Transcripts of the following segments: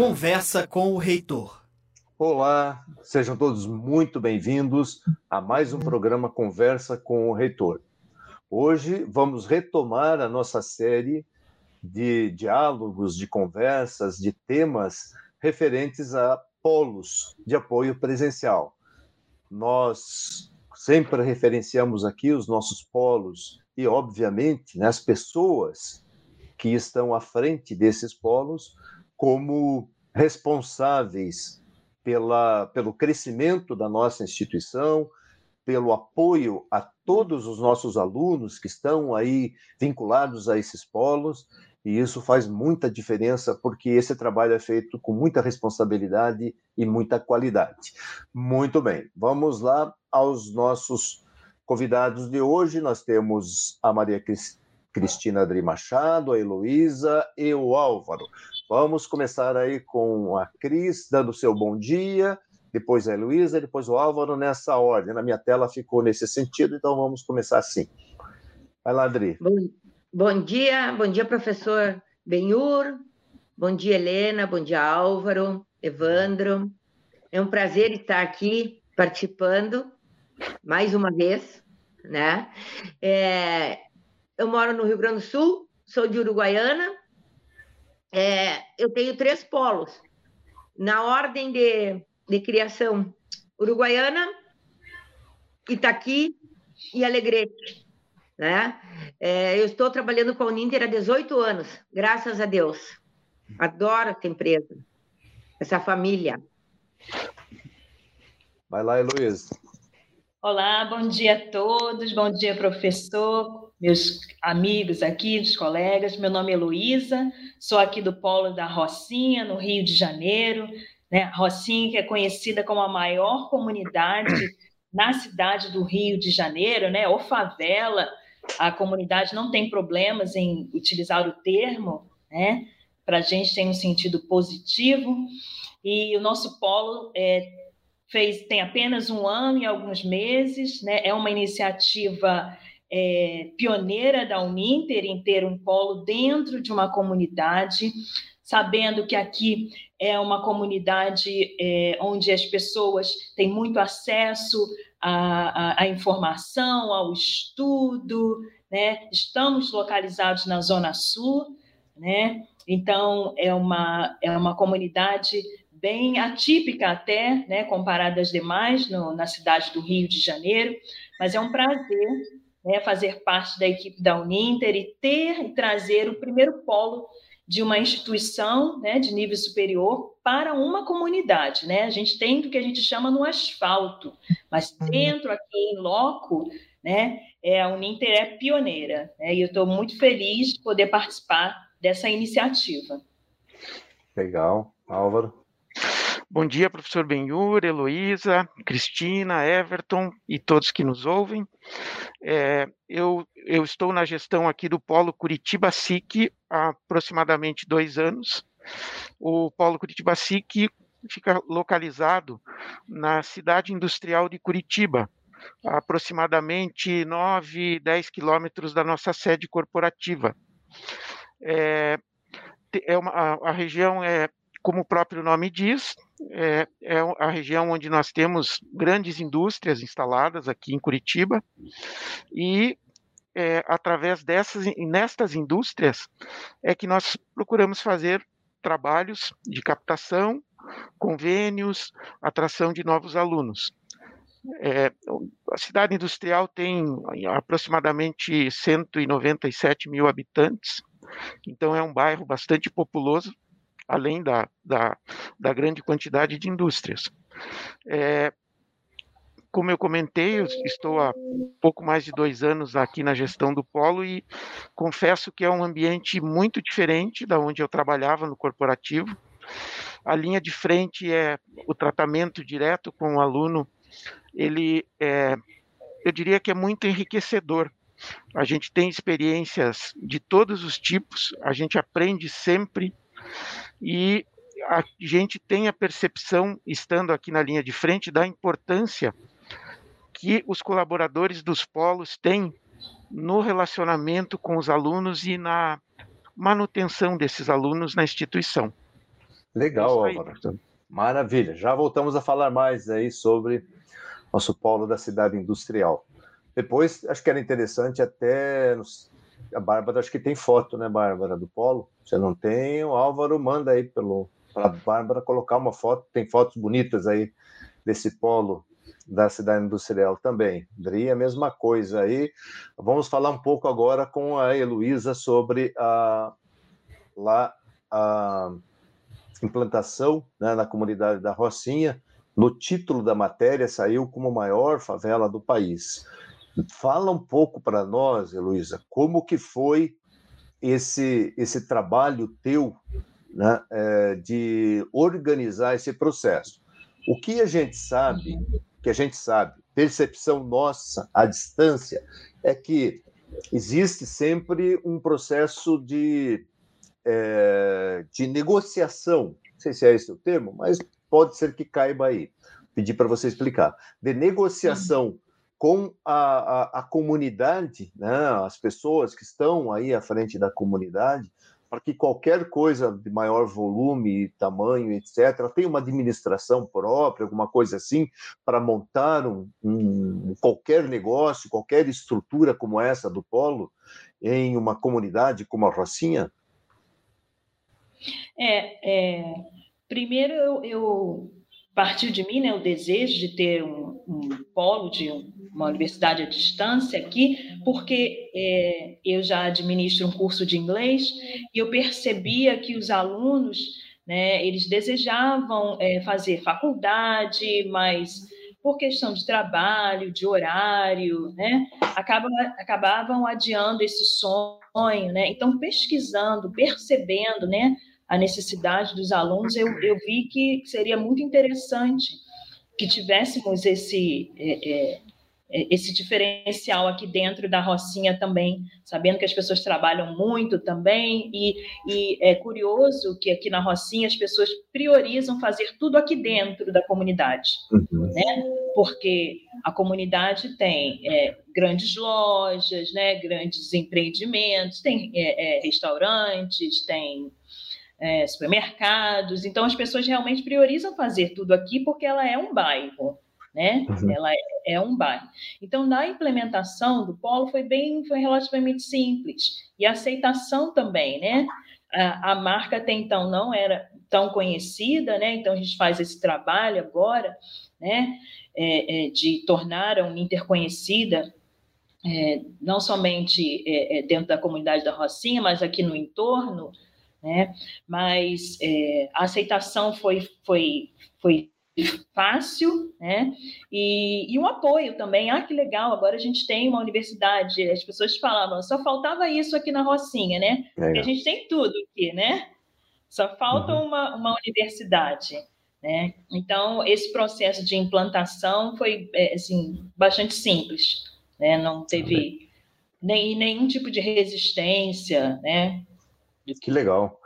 Conversa com o Reitor. Olá, sejam todos muito bem-vindos a mais um programa Conversa com o Reitor. Hoje vamos retomar a nossa série de diálogos, de conversas, de temas referentes a polos de apoio presencial. Nós sempre referenciamos aqui os nossos polos e, obviamente, né, as pessoas que estão à frente desses polos como responsáveis pela, pelo crescimento da nossa instituição, pelo apoio a todos os nossos alunos que estão aí vinculados a esses polos, e isso faz muita diferença porque esse trabalho é feito com muita responsabilidade e muita qualidade. Muito bem, vamos lá aos nossos convidados de hoje. Nós temos a Maria Cristina Adri Machado, a Heloísa e o Álvaro. Vamos começar aí com a Cris, dando seu bom dia, depois a Heloísa, depois o Álvaro, nessa ordem. Na minha tela ficou nesse sentido, então vamos começar assim. Vai lá, Adri. Bom, bom dia, bom dia, professor Benhur, bom dia, Helena, bom dia, Álvaro, Evandro. É um prazer estar aqui participando mais uma vez, né? É, eu moro no Rio Grande do Sul, sou de Uruguaiana, é, eu tenho três polos. Na ordem de, de criação, Uruguaiana, Itaqui e Alegrete. Né? É, eu estou trabalhando com a Uninter há 18 anos, graças a Deus. Adoro essa empresa, essa família. Vai lá, Heloísa. Olá, bom dia a todos, bom dia, professor meus amigos aqui, os colegas. Meu nome é Luísa, sou aqui do Polo da Rocinha, no Rio de Janeiro. Né? Rocinha, que é conhecida como a maior comunidade na cidade do Rio de Janeiro, né? ou favela. A comunidade não tem problemas em utilizar o termo, né? para a gente tem um sentido positivo. E o nosso polo é, fez, tem apenas um ano e alguns meses, né? é uma iniciativa é, pioneira da Uninter em ter um polo dentro de uma comunidade, sabendo que aqui é uma comunidade é, onde as pessoas têm muito acesso à, à, à informação, ao estudo, né? Estamos localizados na Zona Sul, né? Então é uma é uma comunidade bem atípica até, né, comparada às demais no, na cidade do Rio de Janeiro, mas é um prazer né, fazer parte da equipe da Uninter e ter e trazer o primeiro polo de uma instituição né, de nível superior para uma comunidade. Né? A gente tem o que a gente chama no asfalto, mas uhum. dentro aqui em loco, né, é, a Uninter é pioneira. Né? E eu estou muito feliz de poder participar dessa iniciativa. Legal. Álvaro? Bom dia, professor Benhur, Heloísa, Cristina, Everton e todos que nos ouvem. É, eu, eu, estou na gestão aqui do Polo Curitiba SIC há aproximadamente dois anos. O Polo Curitiba SIC fica localizado na cidade industrial de Curitiba, a aproximadamente 9, 10 quilômetros da nossa sede corporativa. É, é uma, a, a região é como o próprio nome diz, é, é, a região onde nós temos grandes indústrias instaladas aqui em Curitiba e é, através dessas nestas indústrias é que nós procuramos fazer trabalhos de captação, convênios, atração de novos alunos. É, a cidade industrial tem aproximadamente 197 mil habitantes, então é um bairro bastante populoso além da, da, da grande quantidade de indústrias. É, como eu comentei, eu estou há pouco mais de dois anos aqui na gestão do Polo e confesso que é um ambiente muito diferente da onde eu trabalhava no corporativo. A linha de frente é o tratamento direto com o aluno. Ele é, eu diria que é muito enriquecedor. A gente tem experiências de todos os tipos, a gente aprende sempre e a gente tem a percepção, estando aqui na linha de frente, da importância que os colaboradores dos polos têm no relacionamento com os alunos e na manutenção desses alunos na instituição. Legal, é Álvaro. Maravilha. Já voltamos a falar mais aí sobre nosso polo da cidade industrial. Depois, acho que era interessante até a Bárbara, acho que tem foto, né, Bárbara, do polo. Você não tem, o Álvaro manda aí pelo para a Bárbara colocar uma foto. Tem fotos bonitas aí desse polo da cidade industrial também. Dri, a mesma coisa aí. Vamos falar um pouco agora com a Heloísa sobre a, lá, a implantação né, na comunidade da Rocinha. No título da matéria saiu como maior favela do país. Fala um pouco para nós, Heloísa, como que foi esse, esse trabalho teu né, é, de organizar esse processo. O que a gente sabe, que a gente sabe, percepção nossa à distância, é que existe sempre um processo de, é, de negociação, não sei se é esse o termo, mas pode ser que caiba aí. Pedir para você explicar. De negociação com a, a, a, comunidade, né, as pessoas que estão aí à frente da comunidade, para que qualquer coisa de maior volume, tamanho, etc., tenha uma administração própria, alguma coisa assim, para montar um, um, qualquer negócio, qualquer estrutura como essa do Polo em uma comunidade como a Rocinha? É, é primeiro eu, eu partiu de mim né, o desejo de ter um, um polo de uma universidade à distância aqui, porque é, eu já administro um curso de inglês e eu percebia que os alunos, né, eles desejavam é, fazer faculdade, mas por questão de trabalho, de horário, né, acabam, acabavam adiando esse sonho, né? Então, pesquisando, percebendo, né, a necessidade dos alunos, eu, eu vi que seria muito interessante que tivéssemos esse, é, é, é, esse diferencial aqui dentro da Rocinha também, sabendo que as pessoas trabalham muito também, e, e, é curioso que aqui na Rocinha as pessoas priorizam fazer tudo aqui dentro da comunidade, uhum. né? porque a comunidade tem é, grandes lojas, né? grandes empreendimentos, tem é, é restaurantes, tem é, supermercados. Então, as pessoas realmente priorizam fazer tudo aqui porque ela é um bairro, né? Uhum. Ela é, é, um bairro. Então, na implementação do polo foi bem, foi relativamente simples e a aceitação também, né? A, a marca até então não era tão conhecida, né? Então a gente faz esse trabalho agora, né? É, é, de tornar a Uninter conhecida é, não somente é, é, dentro da comunidade da Rocinha, mas aqui no entorno, né? Mas é, a aceitação foi, foi, foi fácil, né? E, e um apoio também. Ah, que legal, agora a gente tem uma universidade. As pessoas falavam, só faltava isso aqui na Rocinha, né? Porque a gente tem tudo aqui, né? Só falta uhum. uma, uma universidade. Né? Então, esse processo de implantação foi é, assim, bastante simples, né? não teve nem, nenhum tipo de resistência, né? Que legal.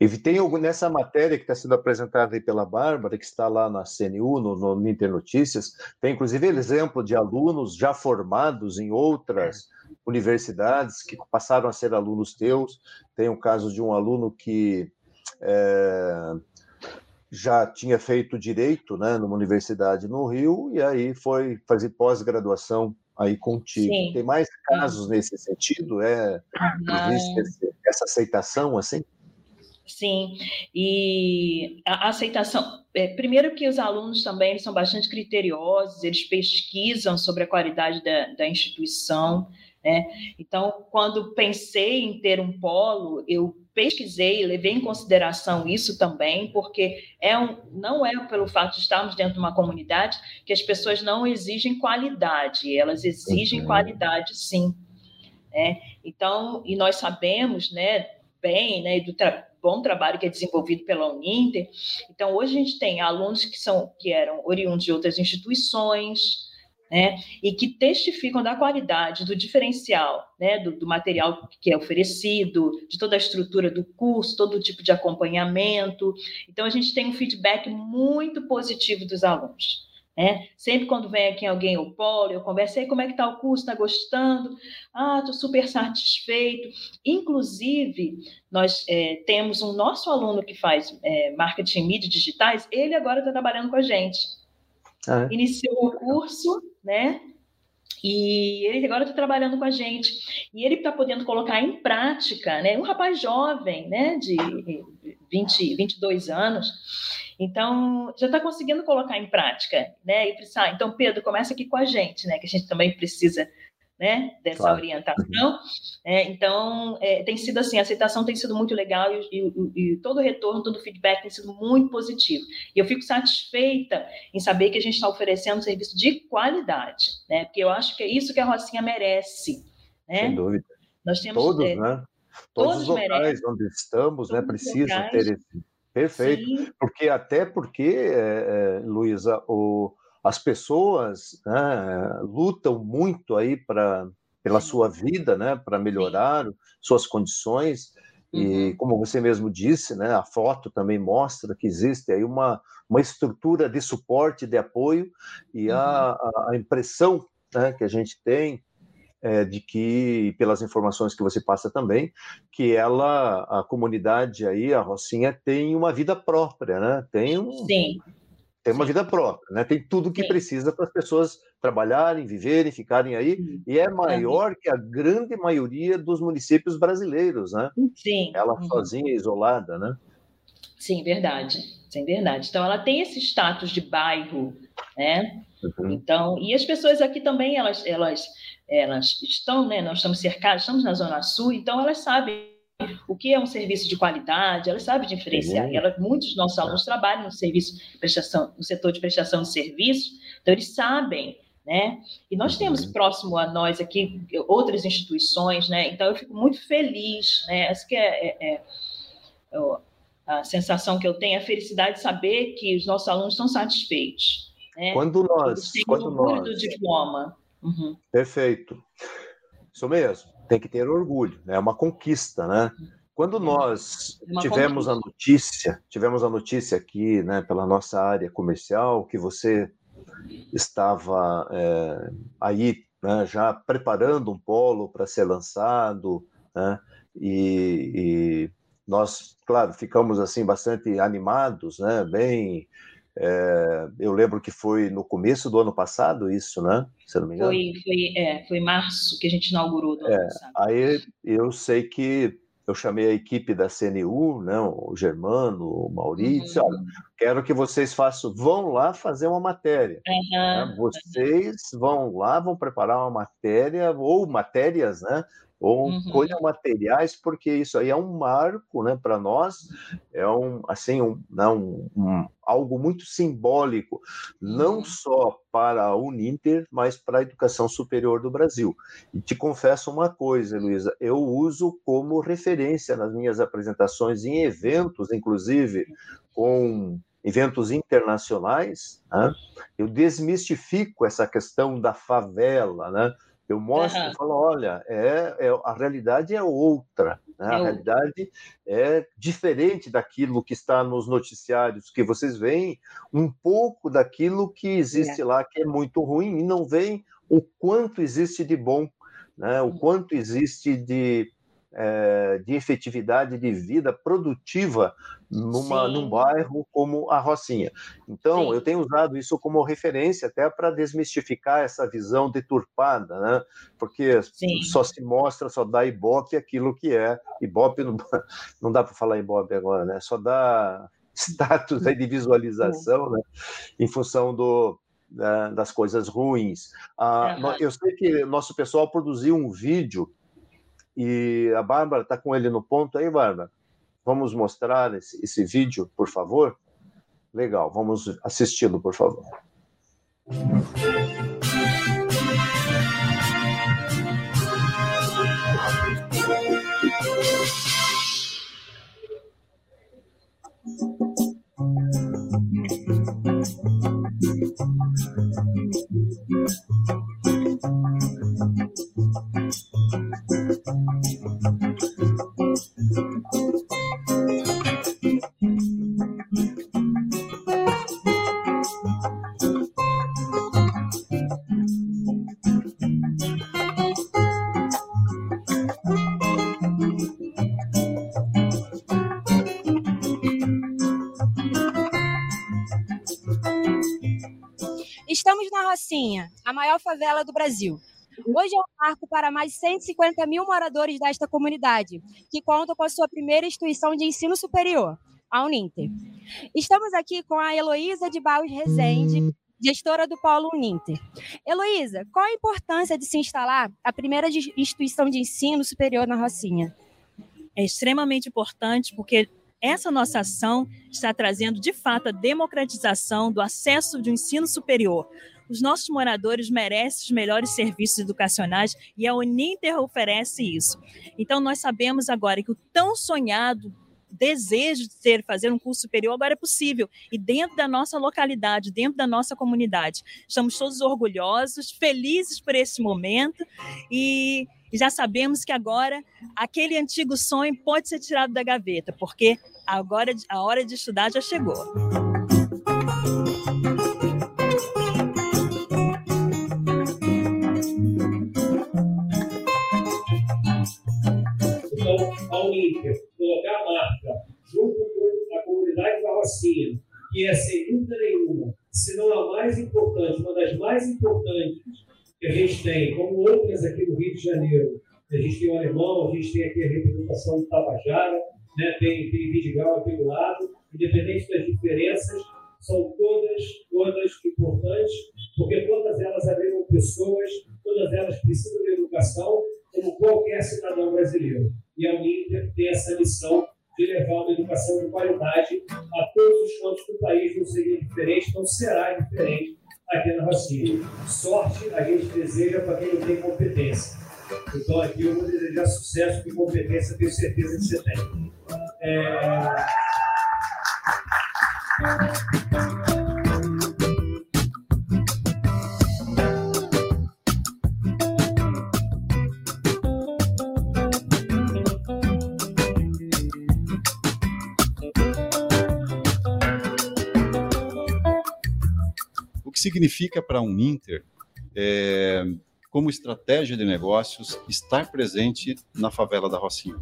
E tem nessa matéria que está sendo apresentada aí pela Bárbara, que está lá na CNU, no, no Internotícias, tem inclusive exemplo de alunos já formados em outras universidades que passaram a ser alunos teus. Tem o caso de um aluno que é, já tinha feito direito né, numa universidade no Rio e aí foi fazer pós-graduação aí contigo. Sim. Tem mais casos nesse sentido? É, essa aceitação assim? Sim, e a aceitação. É, primeiro que os alunos também são bastante criteriosos, eles pesquisam sobre a qualidade da, da instituição. Né? Então, quando pensei em ter um polo, eu pesquisei, levei em consideração isso também, porque é um, não é pelo fato de estarmos dentro de uma comunidade que as pessoas não exigem qualidade, elas exigem uhum. qualidade sim. Né? Então, e nós sabemos, né, bem, né, do tra bom trabalho que é desenvolvido pela Uninter. Então, hoje a gente tem alunos que são que eram oriundos de outras instituições, né, e que testificam da qualidade, do diferencial, né, do, do, material que é oferecido, de toda a estrutura do curso, todo tipo de acompanhamento. Então, a gente tem um feedback muito positivo dos alunos. né? Sempre quando vem aqui alguém o polo, eu conversei como é que está o curso, está gostando? Ah, estou super satisfeito. Inclusive, nós é, temos um nosso aluno que faz é, marketing em mídias digitais, ele agora está trabalhando com a gente. Ah, é? Iniciou o curso, né? E ele agora está trabalhando com a gente. E ele está podendo colocar em prática, né? Um rapaz jovem, né? De 20, 22 anos. Então, já está conseguindo colocar em prática, né? E pensar, então, Pedro, começa aqui com a gente, né? Que a gente também precisa né, dessa claro. orientação. É, então, é, tem sido assim, a aceitação tem sido muito legal e, e, e, todo o retorno, todo o feedback tem sido muito positivo. E eu fico satisfeita em saber que a gente está oferecendo um serviço de qualidade, né? Porque eu acho que é isso que a Rocinha merece, né? Sem dúvida. Nós temos todos, é, né? Todos, todos os locais merecem. onde estamos, né, precisam ter esse Perfeito. Sim. Porque até porque, é, é, Luísa, as pessoas né, lutam muito aí para pela sua vida, né, para melhorar suas condições. Uhum. E como você mesmo disse, né, a foto também mostra que existe aí uma, uma estrutura de suporte, de apoio, e uhum. a, a impressão né, que a gente tem é, de que, pelas informações que você passa também, que ela, a comunidade aí, a Rocinha, tem uma vida própria, né? Tem um, Sim tem uma vida própria, né? Tem tudo que Sim. precisa para as pessoas trabalharem, viverem, ficarem aí, Sim. e é maior que a grande maioria dos municípios brasileiros, né? Sim. Ela uhum. sozinha, isolada, né? Sim, verdade. Sim, verdade. Então ela tem esse status de bairro, né? Uhum. Então, e as pessoas aqui também, elas, elas, elas estão, né? Nós estamos cercados, estamos na Zona Sul, então elas sabem o que é um serviço de qualidade, ela sabe diferenciar. Uhum. Ela, muitos dos nossos alunos trabalham no serviço prestação, no setor de prestação de serviço, então eles sabem, né? E nós temos uhum. próximo a nós aqui outras instituições, né? Então eu fico muito feliz, né? Essa que é, é, é a sensação que eu tenho, a felicidade de saber que os nossos alunos estão satisfeitos. Né? Quando nós, quando nós, do diploma. Uhum. Perfeito. Isso mesmo tem que ter orgulho, né? é uma conquista, né? Quando nós tivemos a notícia, tivemos a notícia aqui, né, pela nossa área comercial, que você estava é, aí, né, já preparando um polo para ser lançado, né, e, e, nós, claro, ficamos assim bastante animados, né, bem é, eu lembro que foi no começo do ano passado isso, né? Se não me engano. Foi, foi, é, foi março que a gente inaugurou do ano é, passado. Aí eu sei que eu chamei a equipe da CNU, né, o Germano, o Maurício, uhum. olha, quero que vocês façam, vão lá fazer uma matéria. Uhum. Né? Vocês vão lá, vão preparar uma matéria, ou matérias, né? Ou uhum. colham materiais, porque isso aí é um marco, né, para nós, é um, assim, um, não, né, um, algo muito simbólico, não uhum. só para a Uninter, mas para a educação superior do Brasil. E te confesso uma coisa, Luísa, eu uso como referência nas minhas apresentações em eventos, inclusive com eventos internacionais, né? eu desmistifico essa questão da favela, né? Eu mostro uhum. e falo, olha, é, é, a realidade é outra. Né? A realidade é diferente daquilo que está nos noticiários, que vocês veem um pouco daquilo que existe é. lá, que é muito ruim, e não veem o quanto existe de bom, né? o quanto existe de é, de efetividade de vida produtiva numa, num bairro como a Rocinha. Então, Sim. eu tenho usado isso como referência até para desmistificar essa visão deturpada, né? porque Sim. só se mostra, só dá Ibope aquilo que é. Ibope não, não dá para falar Ibope agora, né? só dá status aí de visualização né? em função do, das coisas ruins. Ah, Eu sei que nosso pessoal produziu um vídeo e a Bárbara está com ele no ponto aí, Bárbara? Vamos mostrar esse, esse vídeo, por favor? Legal, vamos assisti-lo, por favor. Rocinha, a maior favela do Brasil. Hoje é um marco para mais de 150 mil moradores desta comunidade, que conta com a sua primeira instituição de ensino superior, a Uninter. Estamos aqui com a Heloísa de Barros Rezende, gestora do Polo Uninter. Heloísa, qual a importância de se instalar a primeira instituição de ensino superior na Rocinha? É extremamente importante porque essa nossa ação está trazendo, de fato, a democratização do acesso do ensino superior. Os nossos moradores merecem os melhores serviços educacionais e a Uninter oferece isso. Então, nós sabemos agora que o tão sonhado desejo de ter, fazer um curso superior agora é possível. E dentro da nossa localidade, dentro da nossa comunidade. Estamos todos orgulhosos, felizes por esse momento e já sabemos que agora aquele antigo sonho pode ser tirado da gaveta, porque agora a hora de estudar já chegou. Rocinha, que é, sem dúvida nenhuma, se não a mais importante, uma das mais importantes que a gente tem, como outras aqui no Rio de Janeiro. A gente tem o Alemão, a gente tem aqui a representação do Tabajara, né? tem, tem Vidigal aqui do lado, independente das diferenças, são todas, todas importantes, porque todas elas abriram pessoas, todas elas precisam de educação, como qualquer cidadão brasileiro. E a Uninter tem essa missão de levar uma educação de qualidade a todos os cantos do país, não seria diferente, não será diferente aqui na Rocinha. Sorte a gente deseja para quem não tem competência. Então aqui eu vou desejar sucesso, porque competência tenho certeza que você tem. É... significa para um Inter, é, como estratégia de negócios, estar presente na favela da Rocinha?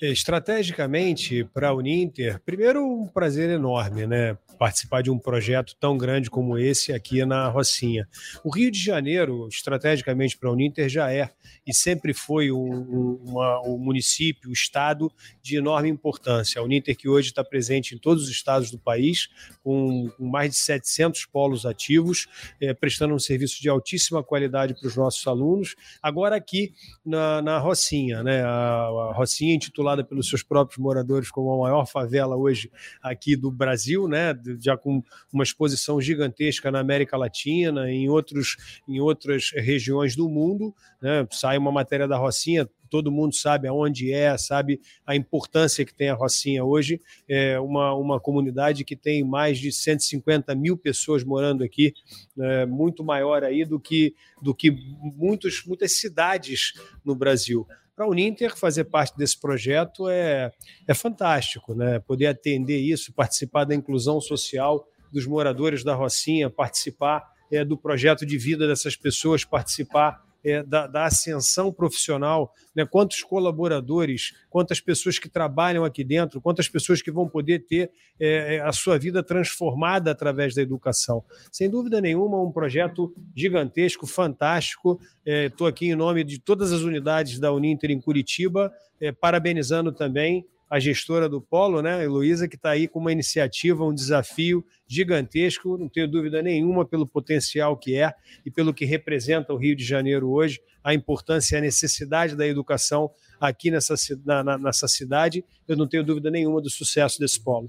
Estrategicamente, para a Uninter, primeiro um prazer enorme, né? Participar de um projeto tão grande como esse aqui na Rocinha. O Rio de Janeiro, estrategicamente para a Uninter, já é e sempre foi um, um, uma, um município, um estado de enorme importância. A Uninter que hoje está presente em todos os estados do país, com, mais de 700 polos ativos, é, prestando um serviço de altíssima qualidade para os nossos alunos. Agora aqui na, na Rocinha, né? A, a Rocinha intitulada pelos seus próprios moradores como a maior favela hoje aqui do Brasil, né? Já com uma exposição gigantesca na América Latina, em outros em outras regiões do mundo, né? Sai uma matéria da Rocinha, todo mundo sabe aonde é, sabe a importância que tem a Rocinha hoje. É uma, uma comunidade que tem mais de 150 mil pessoas morando aqui, é, muito maior aí do que, do que muitos, muitas cidades no Brasil. Para a Uninter fazer parte desse projeto é, é fantástico, né? poder atender isso, participar da inclusão social dos moradores da Rocinha, participar é, do projeto de vida dessas pessoas, participar é, da, da, ascensão profissional, né? quantos colaboradores, quantas pessoas que trabalham aqui dentro, quantas pessoas que vão poder ter é, é a sua vida transformada através da educação. Sem dúvida nenhuma, um projeto gigantesco, fantástico. Estou é, aqui em nome de todas as unidades da Uninter em Curitiba, é, parabenizando também a gestora do Polo, né, Heloísa, que está aí com uma iniciativa, um desafio gigantesco, não tenho dúvida nenhuma pelo potencial que é e pelo que representa o Rio de Janeiro hoje, a importância e a necessidade da educação aqui nessa, na, nessa cidade, eu não tenho dúvida nenhuma do sucesso desse polo.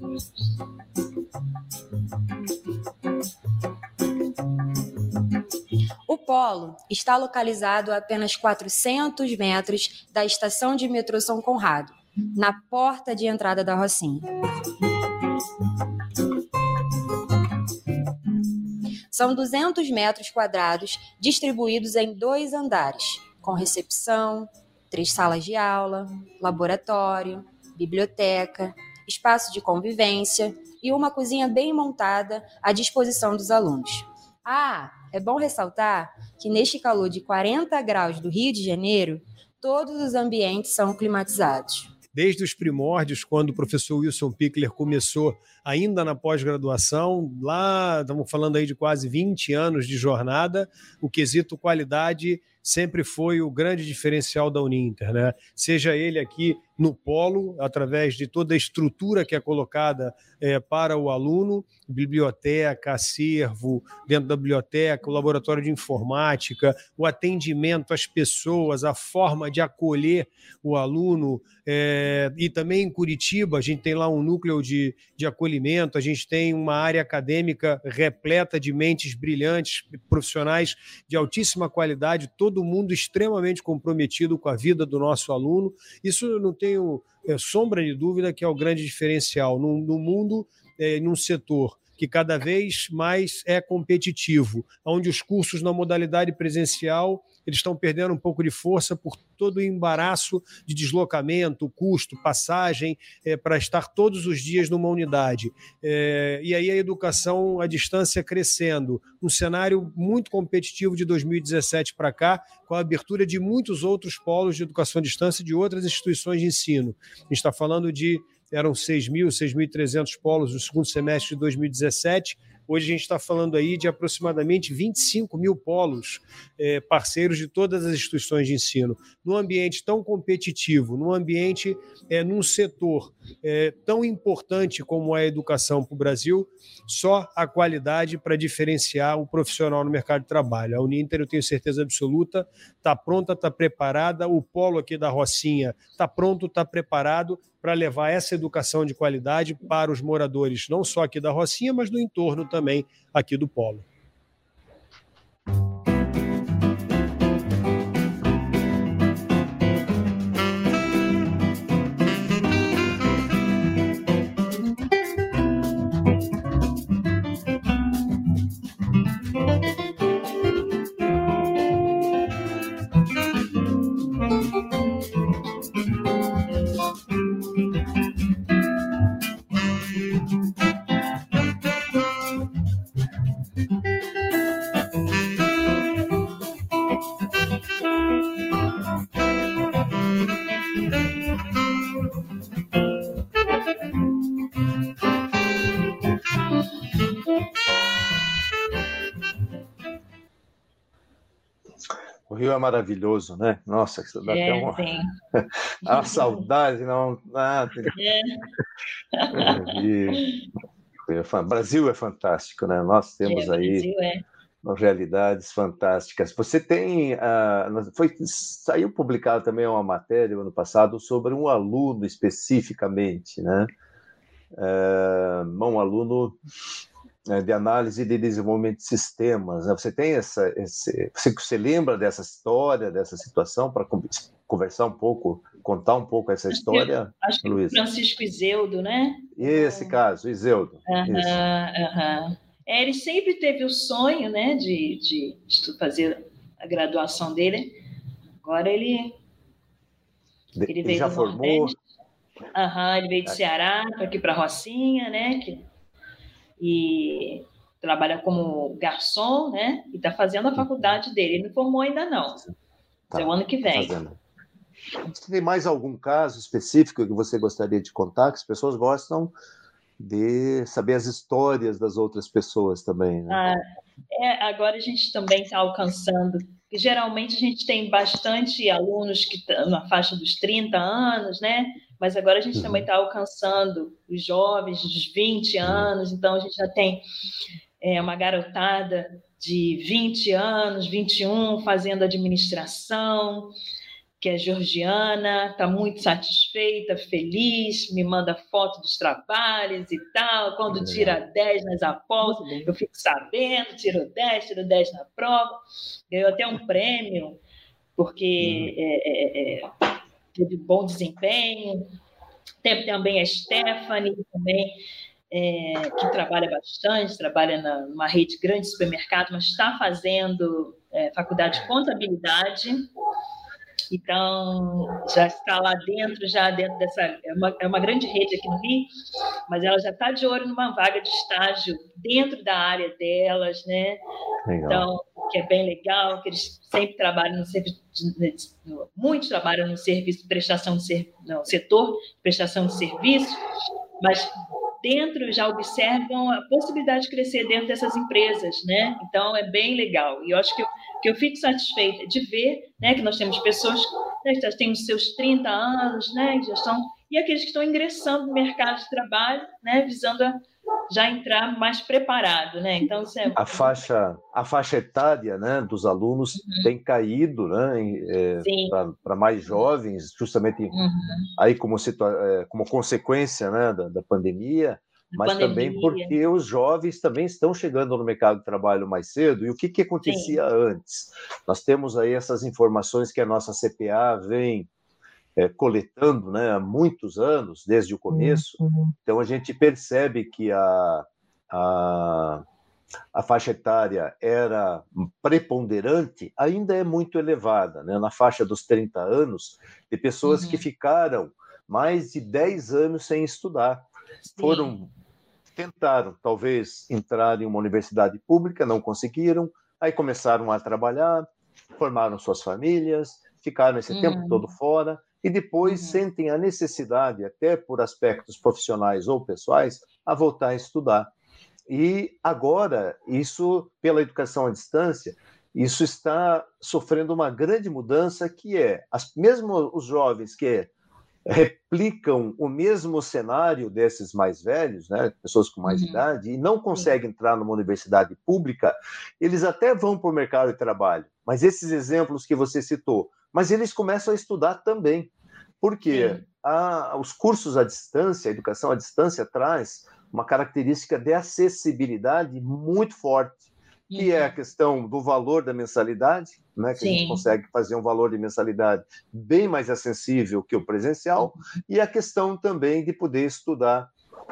O polo está localizado a apenas 400 metros da estação de metrô São Conrado na porta de entrada da Rocinha. São 200 metros quadrados distribuídos em dois andares, com recepção, três salas de aula, laboratório, biblioteca, espaço de convivência e uma cozinha bem montada à disposição dos alunos. Ah, é bom ressaltar que neste calor de 40 graus do Rio de Janeiro, todos os ambientes são climatizados. Desde os primórdios, quando o professor Wilson Pickler começou ainda na pós-graduação, lá estamos falando aí de quase 20 anos de jornada, o quesito qualidade sempre foi o grande diferencial da Uninter, né? Seja ele aqui no polo, através de toda a estrutura que é colocada é, para o aluno, biblioteca, acervo, dentro da biblioteca, o laboratório de informática, o atendimento às pessoas, a forma de acolher o aluno. É, e também em Curitiba, a gente tem lá um núcleo de, de acolhimento, a gente tem uma área acadêmica repleta de mentes brilhantes, profissionais de altíssima qualidade, todo mundo extremamente comprometido com a vida do nosso aluno. Isso não tenho é, sombra de dúvida que é o grande diferencial no, no mundo, é, num setor que cada vez mais é competitivo, onde os cursos na modalidade presencial eles estão perdendo um pouco de força por todo o embaraço de deslocamento, custo, passagem, é, para estar todos os dias numa unidade. É, e aí a educação à distância crescendo, um cenário muito competitivo de 2017 para cá, com a abertura de muitos outros polos de educação à distância de outras instituições de ensino. A gente está falando de eram 6.000, 6.300 polos no segundo semestre de 2017. Hoje a gente está falando aí de aproximadamente 25 mil polos é, parceiros de todas as instituições de ensino. Num ambiente tão competitivo, num ambiente, é, num setor é, tão importante como é a educação para o Brasil, só a qualidade para diferenciar o profissional no mercado de trabalho. A Uninter, eu tenho certeza absoluta, está pronta, está preparada, o polo aqui da Rocinha está pronto, está preparado para levar essa educação de qualidade para os moradores, não só aqui da Rocinha, mas do entorno também aqui do Polo. É maravilhoso, né? Nossa, isso dá é, até uma, a saudade, não. Ah, é. e, é, Brasil é fantástico, né? Nós temos é, aí é. realidades fantásticas. Você tem, uh, foi saiu publicado também uma matéria ano passado sobre um aluno especificamente, né? Uh, um aluno né, de análise de desenvolvimento de sistemas. Né? Você tem essa, esse, você, você lembra dessa história, dessa situação para conversar um pouco, contar um pouco essa história, acho que, Luiz? Francisco Iseudo, né? Esse é. caso, Iseudo. Uhum, uhum. É, ele sempre teve o sonho, né, de, de fazer a graduação dele. Agora ele ele, ele já formou. Uhum, ele veio de Ceará para aqui para Rocinha, né? Que e trabalha como garçom, né? E está fazendo a faculdade dele. Ele não formou ainda não. Tá. É o ano que vem. Fazendo. Tem mais algum caso específico que você gostaria de contar? Que as pessoas gostam de saber as histórias das outras pessoas também. Né? Ah, é, agora a gente também está alcançando. Geralmente a gente tem bastante alunos que estão na faixa dos 30 anos, né? Mas agora a gente uhum. também está alcançando os jovens dos 20 anos, então a gente já tem é, uma garotada de 20 anos, 21, fazendo administração, que é georgiana, está muito satisfeita, feliz, me manda foto dos trabalhos e tal. Quando tira 10 nas apostas, eu fico sabendo, tiro 10, tiro 10 na prova. Ganhou até um prêmio, porque uhum. é, é, é teve bom desempenho. Tem também a Stephanie, também, é, que trabalha bastante, trabalha numa rede grande de supermercado, mas está fazendo é, faculdade de contabilidade. Então, já está lá dentro, já dentro dessa. É uma, é uma grande rede aqui no Rio, mas ela já está de olho numa vaga de estágio dentro da área delas, né? Legal. Então, que é bem legal, que eles sempre trabalham no serviço, muitos trabalham no serviço prestação de ser, no setor de prestação de serviço, mas dentro já observam a possibilidade de crescer dentro dessas empresas, né? Então é bem legal. E eu acho que eu, que eu fico satisfeita de ver, né, que nós temos pessoas né, que já têm os seus 30 anos, né, já estão e aqueles que estão ingressando no mercado de trabalho, né, visando a já entrar mais preparado, né? Então é a faixa a faixa etária, né, dos alunos uhum. tem caído, né, é, para mais jovens, justamente uhum. aí como é, como consequência, né, da, da pandemia, mas pandemia. também porque os jovens também estão chegando no mercado de trabalho mais cedo. E o que que acontecia Sim. antes? Nós temos aí essas informações que a nossa CPA vem é, coletando né, há muitos anos, desde o começo. Uhum. Então, a gente percebe que a, a, a faixa etária era preponderante, ainda é muito elevada, né, na faixa dos 30 anos, de pessoas uhum. que ficaram mais de 10 anos sem estudar. Sim. Foram tentaram talvez entrar em uma universidade pública, não conseguiram, aí começaram a trabalhar, formaram suas famílias, ficaram esse uhum. tempo todo fora e depois uhum. sentem a necessidade, até por aspectos profissionais ou pessoais, a voltar a estudar. E agora, isso, pela educação à distância, isso está sofrendo uma grande mudança, que é, as, mesmo os jovens que replicam o mesmo cenário desses mais velhos, né, pessoas com mais uhum. idade, e não conseguem entrar numa universidade pública, eles até vão para o mercado de trabalho. Mas esses exemplos que você citou, mas eles começam a estudar também, porque a, os cursos à distância, a educação à distância traz uma característica de acessibilidade muito forte, que uhum. é a uhum. questão do valor da mensalidade, né, que Sim. a gente consegue fazer um valor de mensalidade bem mais acessível que o presencial, uhum. e a questão também de poder estudar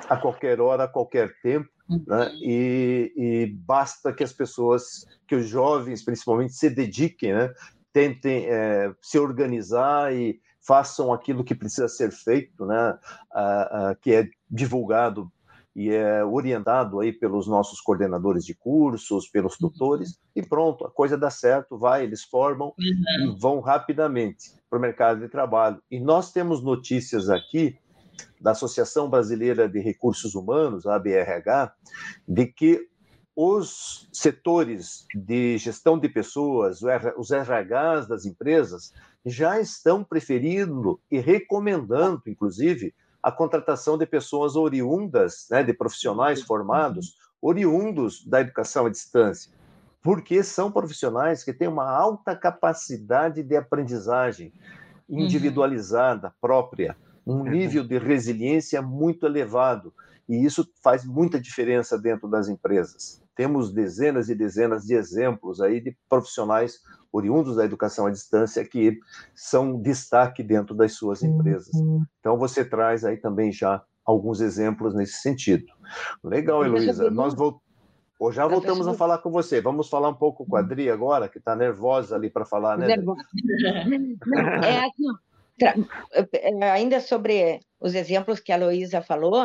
a qualquer hora, a qualquer tempo, né? Uhum. E, e, basta que as pessoas, que os jovens principalmente, se dediquem, né? Tentem é, se organizar e façam aquilo que precisa ser feito, né, que é divulgado e é orientado aí pelos nossos coordenadores de cursos, pelos uhum. tutores, e pronto, a coisa dá certo, vai, eles formam uhum. e vão rapidamente para o mercado de trabalho. E nós temos notícias aqui da Associação Brasileira de Recursos Humanos, a ABRH, de que os setores de gestão de pessoas, os RHs das empresas, já estão preferindo e recomendando, inclusive, a contratação de pessoas oriundas, né, de profissionais formados, oriundos da educação à distância, porque são profissionais que têm uma alta capacidade de aprendizagem uhum. individualizada, própria, um uhum. nível de resiliência muito elevado, e isso faz muita diferença dentro das empresas. Temos dezenas e dezenas de exemplos aí de profissionais oriundos da educação à distância que são destaque dentro das suas empresas. Então você traz aí também já alguns exemplos nesse sentido. Legal, Heloísa. Nós voltamos. já voltamos a falar com você. Vamos falar um pouco com a Adri agora, que está nervosa ali para falar, né? é assim, é, ainda sobre os exemplos que a Heloísa falou,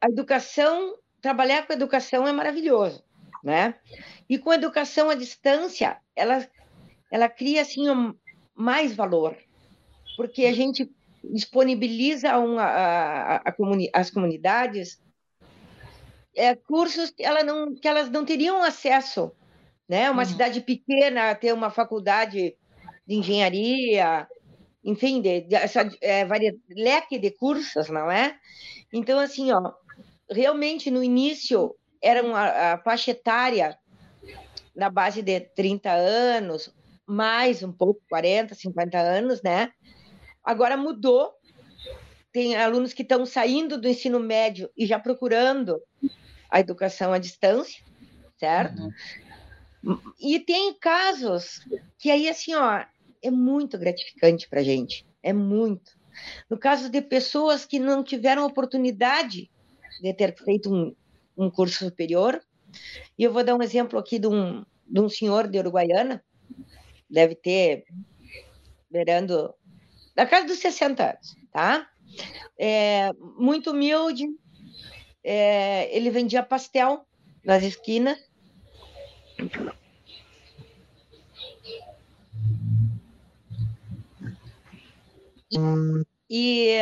a educação trabalhar com educação é maravilhoso, né? E com educação à distância, ela, ela cria assim um, mais valor, porque a gente disponibiliza uma, a, a, a comuni as comunidades é, cursos que, ela não, que elas não teriam acesso, né? Uma uhum. cidade pequena ter uma faculdade de engenharia, enfim, de, de essa é, leque de cursos, não é? Então, assim, ó, realmente no início era uma, a faixa etária na base de 30 anos, mais um pouco, 40, 50 anos, né? Agora mudou. Tem alunos que estão saindo do ensino médio e já procurando a educação à distância, certo? Uhum. E tem casos que aí, assim, ó, é muito gratificante para gente, é muito. No caso de pessoas que não tiveram oportunidade de ter feito um, um curso superior. E eu vou dar um exemplo aqui de um, de um senhor de Uruguaiana, deve ter beirando da casa dos 60 anos, tá? É, muito humilde, é, ele vendia pastel nas esquinas. E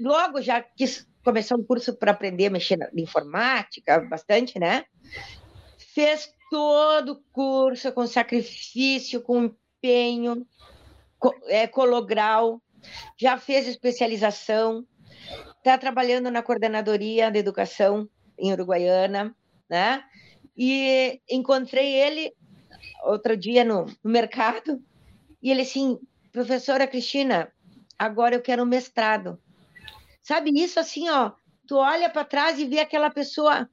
logo já quis começar um curso para aprender a mexer na informática, bastante, né? Fez todo o curso com sacrifício, com empenho, é, colograu, já fez especialização, está trabalhando na coordenadoria de educação em Uruguaiana, né? E encontrei ele outro dia no, no mercado e ele assim, professora Cristina, agora eu quero um mestrado. Sabe isso assim, ó, tu olha para trás e vê aquela pessoa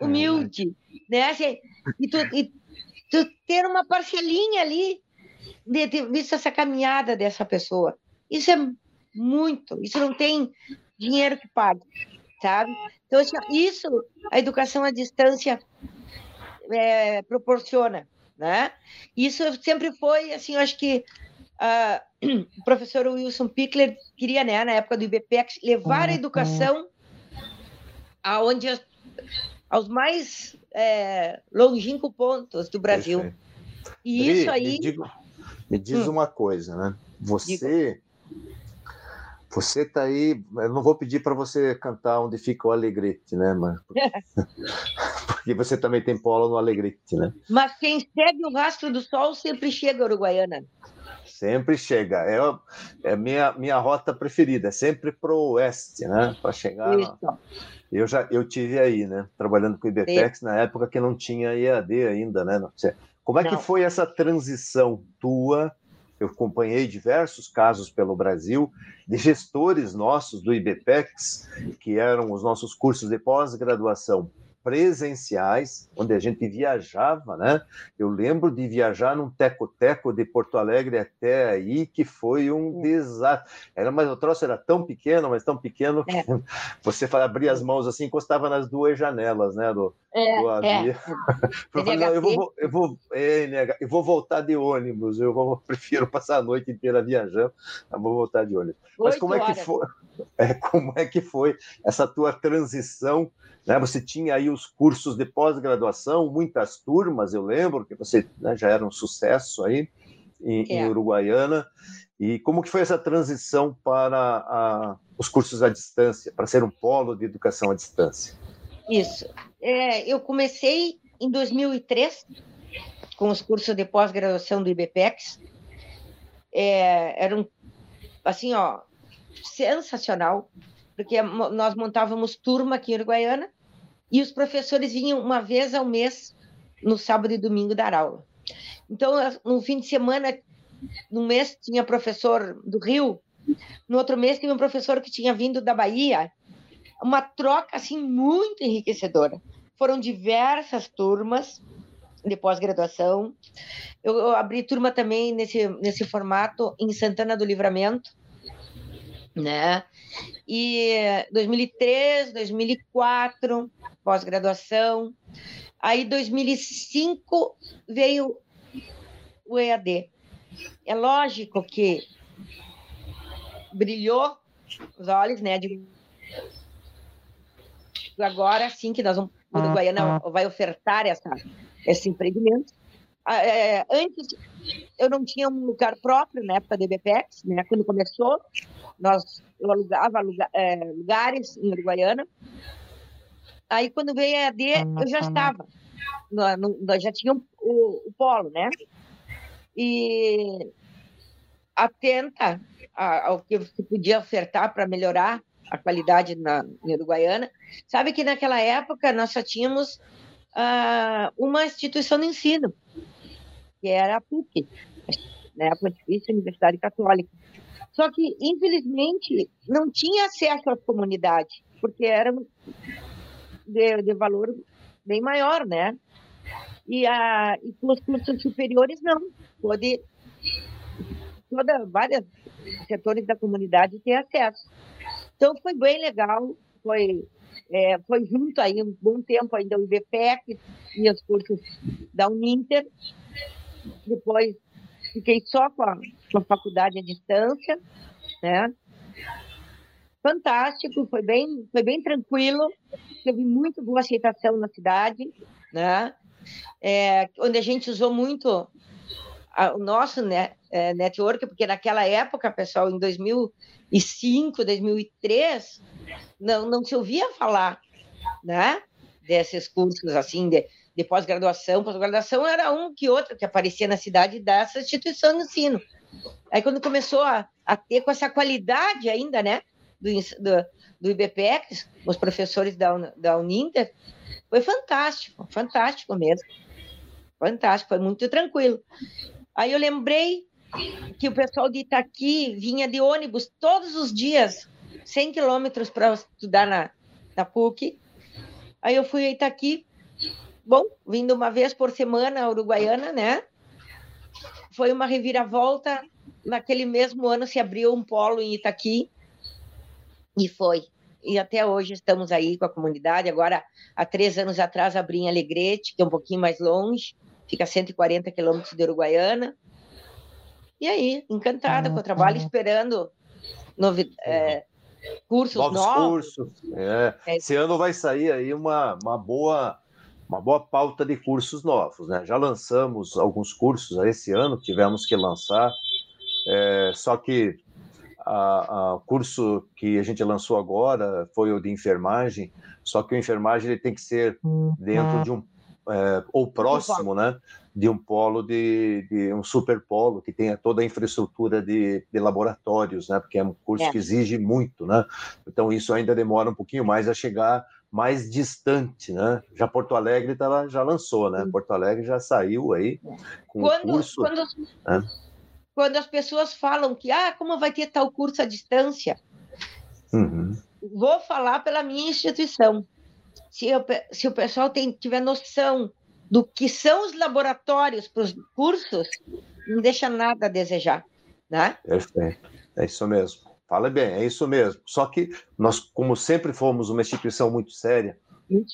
humilde, né? Assim, e, tu, e tu ter uma parcelinha ali de ter visto essa caminhada dessa pessoa. Isso é muito, isso não tem dinheiro que pague, sabe? Então, assim, isso a educação à distância é, proporciona, né? Isso sempre foi, assim, eu acho que uh, o professor Wilson Pickler queria, né, na época do IBPEX, levar a educação aonde as, aos mais é, longínquos pontos do Brasil. Perfeito. E Dri, isso aí. Me, digo, me diz hum. uma coisa, né? Você. Digo você tá aí, eu não vou pedir para você cantar onde fica o Alegrete, né, mas porque você também tem polo no Alegrete, né? Mas quem segue o rastro do sol sempre chega a Uruguaiana. Sempre chega. É, é minha minha rota preferida, é sempre pro oeste, né, para chegar. Isso. Eu já eu tive aí, né, trabalhando com o IBPEX na época que não tinha EAD ainda, né? Como é não. que foi essa transição tua? Eu acompanhei diversos casos pelo Brasil de gestores nossos do IBPEX, que eram os nossos cursos de pós-graduação presenciais, onde a gente viajava, né? Eu lembro de viajar num teco-teco de Porto Alegre até aí, que foi um desastre. Era, mas o troço era tão pequeno, mas tão pequeno que é. você abria as mãos assim, encostava nas duas janelas, né? Do, é, do avião. É. eu vou, eu vou, é, eu vou voltar de ônibus. Eu vou, prefiro passar a noite inteira viajando. Eu vou voltar de ônibus. Mas como é que foi? É, como é que foi essa tua transição? Né? Você tinha aí os cursos de pós-graduação, muitas turmas, eu lembro que você né, já era um sucesso aí em, é. em, Uruguaiana. E como que foi essa transição para a, os cursos à distância, para ser um polo de educação à distância? Isso. É, eu comecei em 2003 com os cursos de pós-graduação do IBPEX. É, era um, assim, ó, sensacional, porque nós montávamos turma aqui em Uruguaiana e os professores vinham uma vez ao mês, no sábado e domingo, dar aula. Então, no fim de semana, no mês tinha professor do Rio, no outro mês tinha um professor que tinha vindo da Bahia, uma troca assim muito enriquecedora. Foram diversas turmas de pós-graduação. Eu, eu, abri turma também nesse, nesse formato em Santana do Livramento, né? E 2003, 2004, pós-graduação. Aí 2005 veio o EAD. É lógico que brilhou os olhos, né? De... Agora sim que nós vamos, o Uruguaiana vai ofertar essa, esse empreendimento. Ah, é, antes eu não tinha um lugar próprio na época do EBPEX, né? Quando começou, nós eu alugava lugar, é, lugares em Uruguaiana. Aí quando veio a EAD, eu já estava, nós já tínhamos o, o polo, né? E atenta ao que se podia ofertar para melhorar a qualidade na em Uruguaiana. Sabe que naquela época nós só tínhamos uh, uma instituição de ensino, que era a PUC, né, a Pontifícia Universidade Católica. Só que, infelizmente, não tinha acesso às comunidades, porque era de, de valor bem maior, né? E, a, e com os cursos superiores, não. Pode, toda, vários setores da comunidade ter acesso. Então, foi bem legal, foi é, foi junto aí um bom tempo ainda o IBPEC e os cursos da Uninter. Depois fiquei só com a, com a faculdade à distância, né? Fantástico, foi bem, foi bem tranquilo, teve muito boa aceitação na cidade, né? É, onde a gente usou muito a, o nosso né, é, network, porque naquela época, pessoal, em 2005, 2003, não, não se ouvia falar, né? Desses cursos assim de, de pós-graduação. Pós-graduação era um que outro que aparecia na cidade dessa instituição de ensino. Aí quando começou a, a ter com essa qualidade ainda, né? Do, do, do IBPEX, os professores da, da Uninter, foi fantástico, fantástico mesmo. Fantástico, foi muito tranquilo. Aí eu lembrei que o pessoal de Itaqui vinha de ônibus todos os dias, 100 quilômetros para estudar na, na PUC. Aí eu fui a Itaqui, bom, vindo uma vez por semana, uruguaiana, né? Foi uma reviravolta. Naquele mesmo ano se abriu um polo em Itaqui e foi. E até hoje estamos aí com a comunidade. Agora, há três anos atrás, abri em Alegrete, que é um pouquinho mais longe, fica a 140 quilômetros de Uruguaiana. E aí, encantada com o trabalho, esperando novi é, cursos novos. novos. cursos. É. É. Esse ano vai sair aí uma, uma boa uma boa pauta de cursos novos, né? Já lançamos alguns cursos esse ano, tivemos que lançar, é, só que o curso que a gente lançou agora foi o de enfermagem, só que o enfermagem ele tem que ser dentro uhum. de um é, ou próximo, né, de um polo de, de, um superpolo que tenha toda a infraestrutura de, de laboratórios, né, porque é um curso é. que exige muito, né. Então isso ainda demora um pouquinho mais a chegar mais distante, né? Já Porto Alegre tá, já lançou, né? Porto Alegre já saiu aí com quando, o curso. Quando, né? quando as pessoas falam que, ah, como vai ter tal curso à distância? Uhum. Vou falar pela minha instituição se, eu, se o pessoal tem, tiver noção do que são os laboratórios para os cursos, não deixa nada a desejar, né? Perfeito, é isso mesmo. Fala bem, é isso mesmo. Só que nós, como sempre fomos uma instituição muito séria,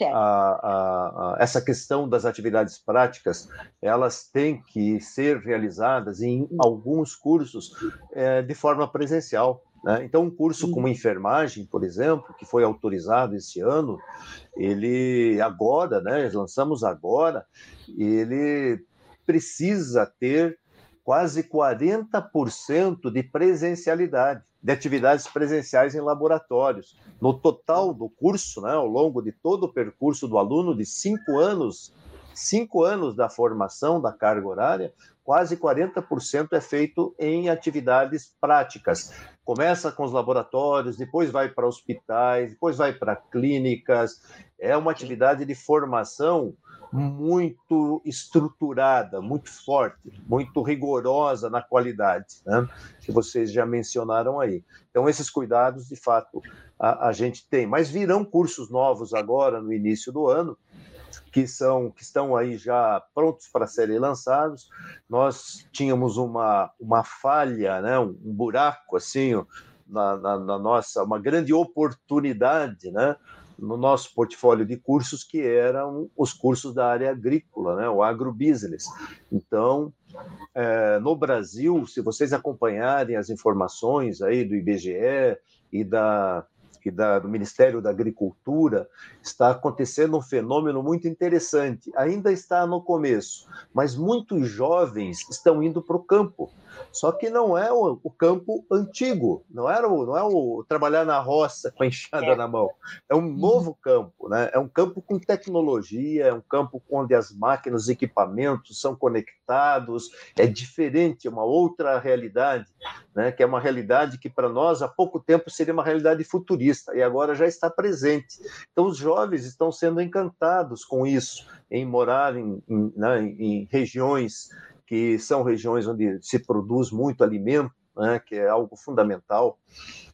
a, a, a, essa questão das atividades práticas, elas têm que ser realizadas em alguns cursos é, de forma presencial. Né? Então, um curso como enfermagem, por exemplo, que foi autorizado esse ano, ele agora, né, lançamos agora, ele precisa ter quase 40% de presencialidade, de atividades presenciais em laboratórios. No total do curso, né, ao longo de todo o percurso do aluno, de cinco anos, cinco anos da formação da carga horária, quase 40% é feito em atividades práticas. Começa com os laboratórios, depois vai para hospitais, depois vai para clínicas. É uma atividade de formação muito estruturada, muito forte, muito rigorosa na qualidade, né? que vocês já mencionaram aí. Então, esses cuidados, de fato, a, a gente tem. Mas virão cursos novos agora, no início do ano, que são que estão aí já prontos para serem lançados. Nós tínhamos uma, uma falha, né, um, buraco assim na, na, na, nossa, uma grande oportunidade, né, no nosso portfólio de cursos que eram os cursos da área agrícola, né, o agrobusiness. Então, é, no Brasil, se vocês acompanharem as informações aí do IBGE e da que da, do Ministério da Agricultura, está acontecendo um fenômeno muito interessante. Ainda está no começo, mas muitos jovens estão indo para o campo. Só que não é o, o, campo antigo, não era o, não é o trabalhar na roça com a enxada é. na mão. É um uhum. novo campo, né? É um campo com tecnologia, é um campo onde as máquinas, os equipamentos são conectados, é diferente, é uma outra realidade, né? Que é uma realidade que para nós há pouco tempo seria uma realidade futurista e agora já está presente. Então os jovens estão sendo encantados com isso, em morar em, em, né, em regiões que são regiões onde se produz muito alimento, né, que é algo fundamental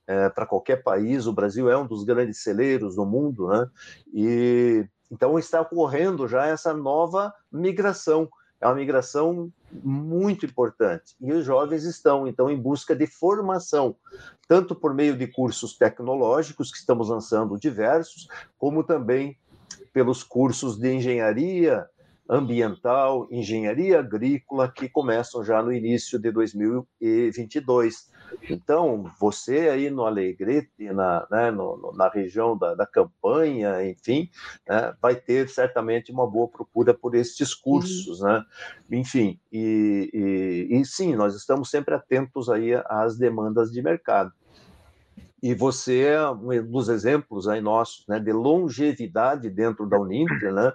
é, para qualquer país. O Brasil é um dos grandes celeiros do mundo, né, e então está ocorrendo já essa nova migração. É uma migração muito importante. E os jovens estão, então, em busca de formação, tanto por meio de cursos tecnológicos, que estamos lançando diversos, como também pelos cursos de engenharia, ambiental, engenharia agrícola, que começam já no início de 2022. Então, você aí no Alegrete, na, né, no, na região da, da campanha, enfim, né, vai ter certamente uma boa procura por estes cursos, uhum. né? Enfim, e, e, e sim, nós estamos sempre atentos aí às demandas de mercado. E você é um dos exemplos aí nossos, né, de longevidade dentro da Uninter, né?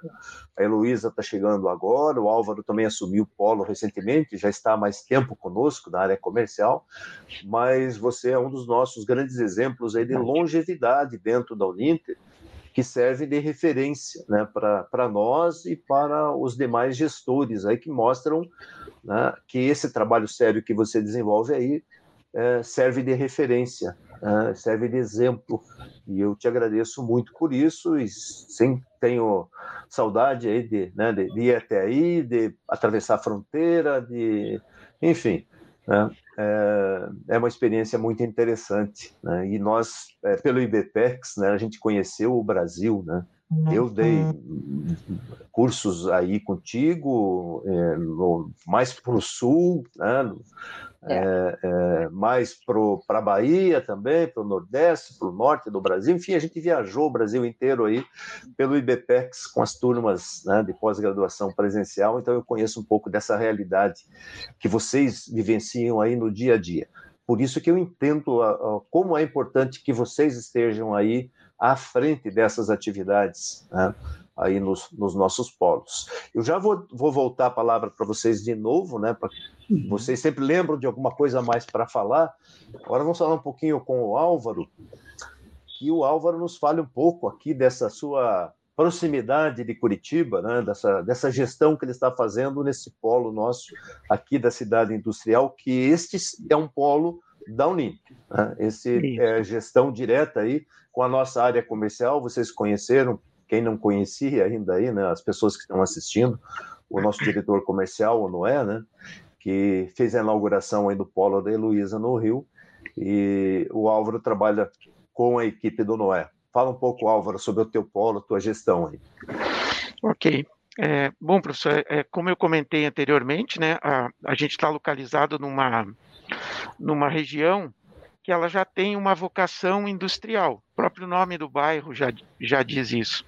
A Heloísa está chegando agora, o Álvaro também assumiu o polo recentemente, já está há mais tempo conosco na área comercial, mas você é um dos nossos grandes exemplos aí de longevidade dentro da Uninter, que serve de referência, né, para nós e para os demais gestores aí que mostram né, que esse trabalho sério que você desenvolve aí é, serve de referência uh, serve de exemplo. E eu te agradeço muito por isso e sem tenho saudade aí de, né, de, de ir até aí, de atravessar a fronteira, de enfim, né, é, é, uma experiência muito interessante. Né, e nós, é, pelo IBPEX, né, a gente conheceu o Brasil, né? Eu dei cursos aí contigo, é, no, mais para o sul, né, é. É, é, mais para a Bahia também, para o Nordeste, para o Norte do Brasil. Enfim, a gente viajou o Brasil inteiro aí pelo IBPEX com as turmas né, de pós-graduação presencial, então eu conheço um pouco dessa realidade que vocês vivenciam aí no dia a dia. Por isso que eu entendo a, a, como é importante que vocês estejam aí à frente dessas atividades. Né? aí nos, nos, nossos polos. Eu já vou, vou voltar a palavra para vocês de novo, né? Uhum. vocês sempre lembram de alguma coisa mais para falar. Agora vamos falar um pouquinho com o Álvaro, que o Álvaro nos fale um pouco aqui dessa sua proximidade de Curitiba, né? dessa, dessa gestão que ele está fazendo nesse polo nosso aqui da cidade industrial, que este é um polo da Unim. Né? Esse é gestão direta aí com a nossa área comercial, vocês conheceram quem não conhecia ainda aí, né, as pessoas que estão assistindo, o nosso diretor comercial, o Noé, né, que fez a inauguração aí do polo da Heloísa no Rio, e o Álvaro trabalha com a equipe do Noé. Fala um pouco, Álvaro, sobre o teu polo, tua gestão aí. Ok. É, bom, professor, é, como eu comentei anteriormente, né, a, a gente está localizado numa, numa região que ela já tem uma vocação industrial. Próprio nome do bairro já, já diz isso.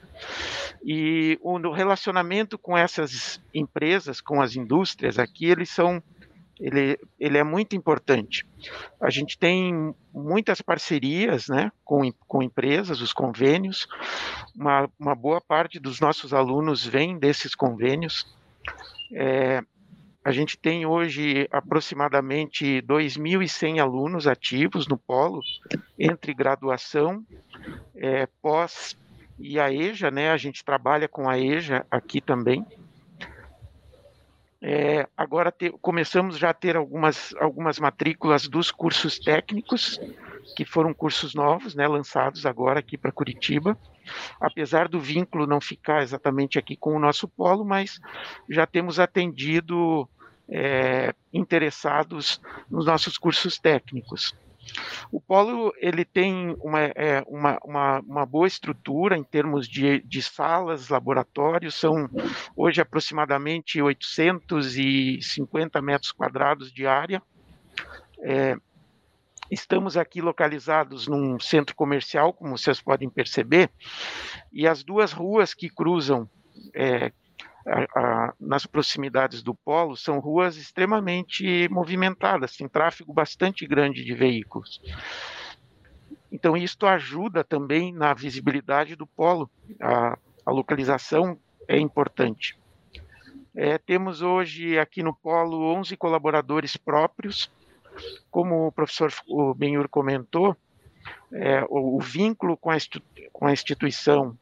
E o relacionamento com essas empresas, com as indústrias aqui, eles são ele, ele é muito importante. A gente tem muitas parcerias né, com, com empresas, os convênios, uma, uma boa parte dos nossos alunos vem desses convênios. É, a gente tem hoje aproximadamente 2.100 alunos ativos no polo, entre graduação, é, pós e a EJA, né? A gente trabalha com a EJA aqui também. É, agora te, começamos já a ter algumas, algumas matrículas dos cursos técnicos, que foram cursos novos, né, lançados agora aqui para Curitiba. Apesar do vínculo não ficar exatamente aqui com o nosso polo, mas já temos atendido é, interessados nos nossos cursos técnicos. O polo ele tem uma, é, uma, uma, uma, boa estrutura em termos de, de, salas, laboratórios, são hoje aproximadamente 850 metros quadrados de área. É, estamos aqui localizados num centro comercial, como vocês podem perceber, e as duas ruas que cruzam, é, a, a, nas proximidades do polo são ruas extremamente movimentadas, tem tráfego bastante grande de veículos. Então, isto ajuda também na visibilidade do polo, a, a localização é importante. É, temos hoje aqui no polo 11 colaboradores próprios, como o professor Benhur comentou, é, o, o, vínculo com a, com a instituição,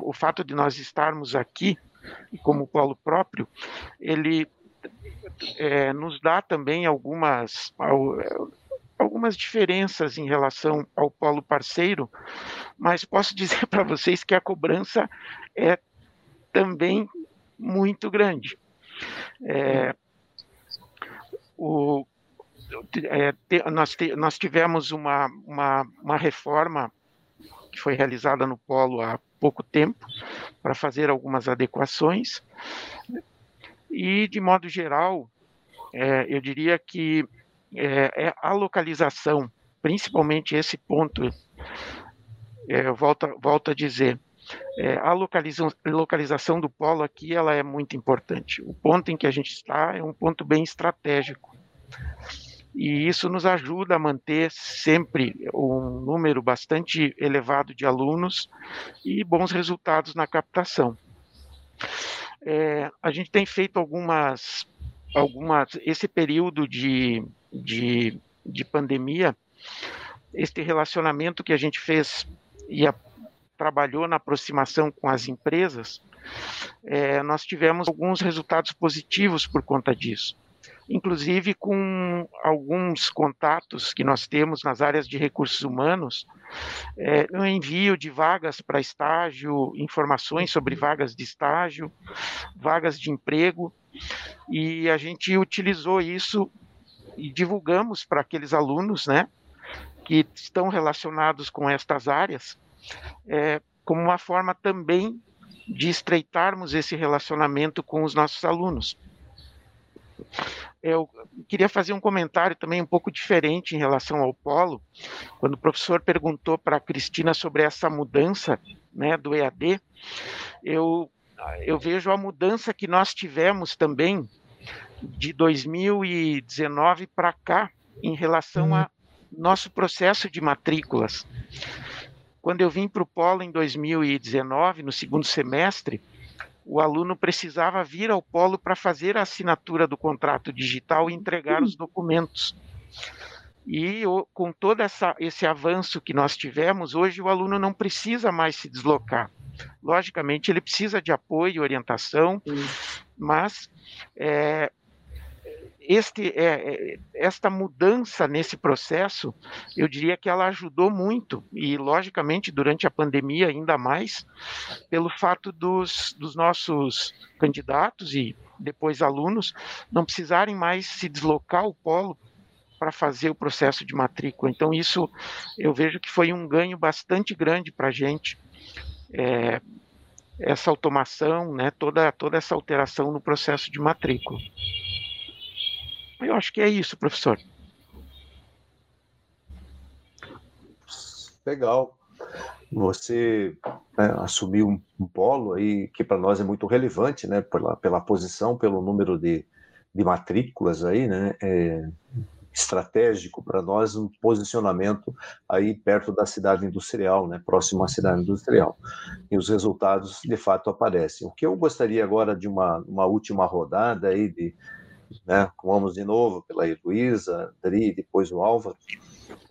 o fato de nós estarmos aqui como polo próprio, ele é, nos dá também algumas, algumas diferenças em relação ao polo parceiro, mas posso dizer para vocês que a cobrança é também muito grande. É, o, é, te, nós, te, nós tivemos uma, uma, uma reforma que foi realizada no Polo há pouco tempo, para fazer algumas adequações. E, de modo geral, é, eu diria que é, é, a localização, principalmente esse ponto, é, volto a dizer, é, a localização, localização do polo aqui ela é muito importante. O ponto em que a gente está é um ponto bem estratégico. E isso nos ajuda a manter sempre um número bastante elevado de alunos e bons resultados na captação. É, a gente tem feito algumas, algumas esse período de, de, de pandemia, este relacionamento que a gente fez e a, trabalhou na aproximação com as empresas, é, nós tivemos alguns resultados positivos por conta disso inclusive com alguns contatos que nós temos nas áreas de recursos humanos, é, o envio de vagas para estágio, informações sobre vagas de estágio, vagas de emprego, e a gente utilizou isso e divulgamos para aqueles alunos, né, que estão relacionados com estas áreas, é, como uma forma também de estreitarmos esse relacionamento com os nossos alunos eu queria fazer um comentário também um pouco diferente em relação ao polo. Quando o professor perguntou para a Cristina sobre essa mudança né, do EAD, eu, eu vejo a mudança que nós tivemos também de 2019 para cá em relação a nosso processo de matrículas. Quando eu vim para o Polo em 2019, no segundo semestre, o aluno precisava vir ao polo para fazer a assinatura do contrato digital e entregar os documentos. E com todo essa, esse avanço que nós tivemos, hoje o aluno não precisa mais se deslocar. Logicamente, ele precisa de apoio e orientação, mas é, este, é, é, esta mudança nesse processo, eu diria que ela ajudou muito, e logicamente durante a pandemia ainda mais, pelo fato dos, dos nossos candidatos e depois alunos não precisarem mais se deslocar ao polo para fazer o processo de matrícula. Então, isso eu vejo que foi um ganho bastante grande para a gente. É, essa automação, né, toda, toda essa alteração no processo de matrícula. Eu acho que é isso, professor. Legal. Você né, assumiu um, um, polo aí que para nós é muito relevante, né? Pela, pela posição, pelo número de, de matrículas aí, né? É estratégico para nós um posicionamento aí perto da cidade industrial, né? Próximo à cidade industrial. E os resultados de fato aparecem. O que eu gostaria agora de uma, uma última rodada aí de né? Vamos de novo pela Heloísa, Dri, depois o Álvaro,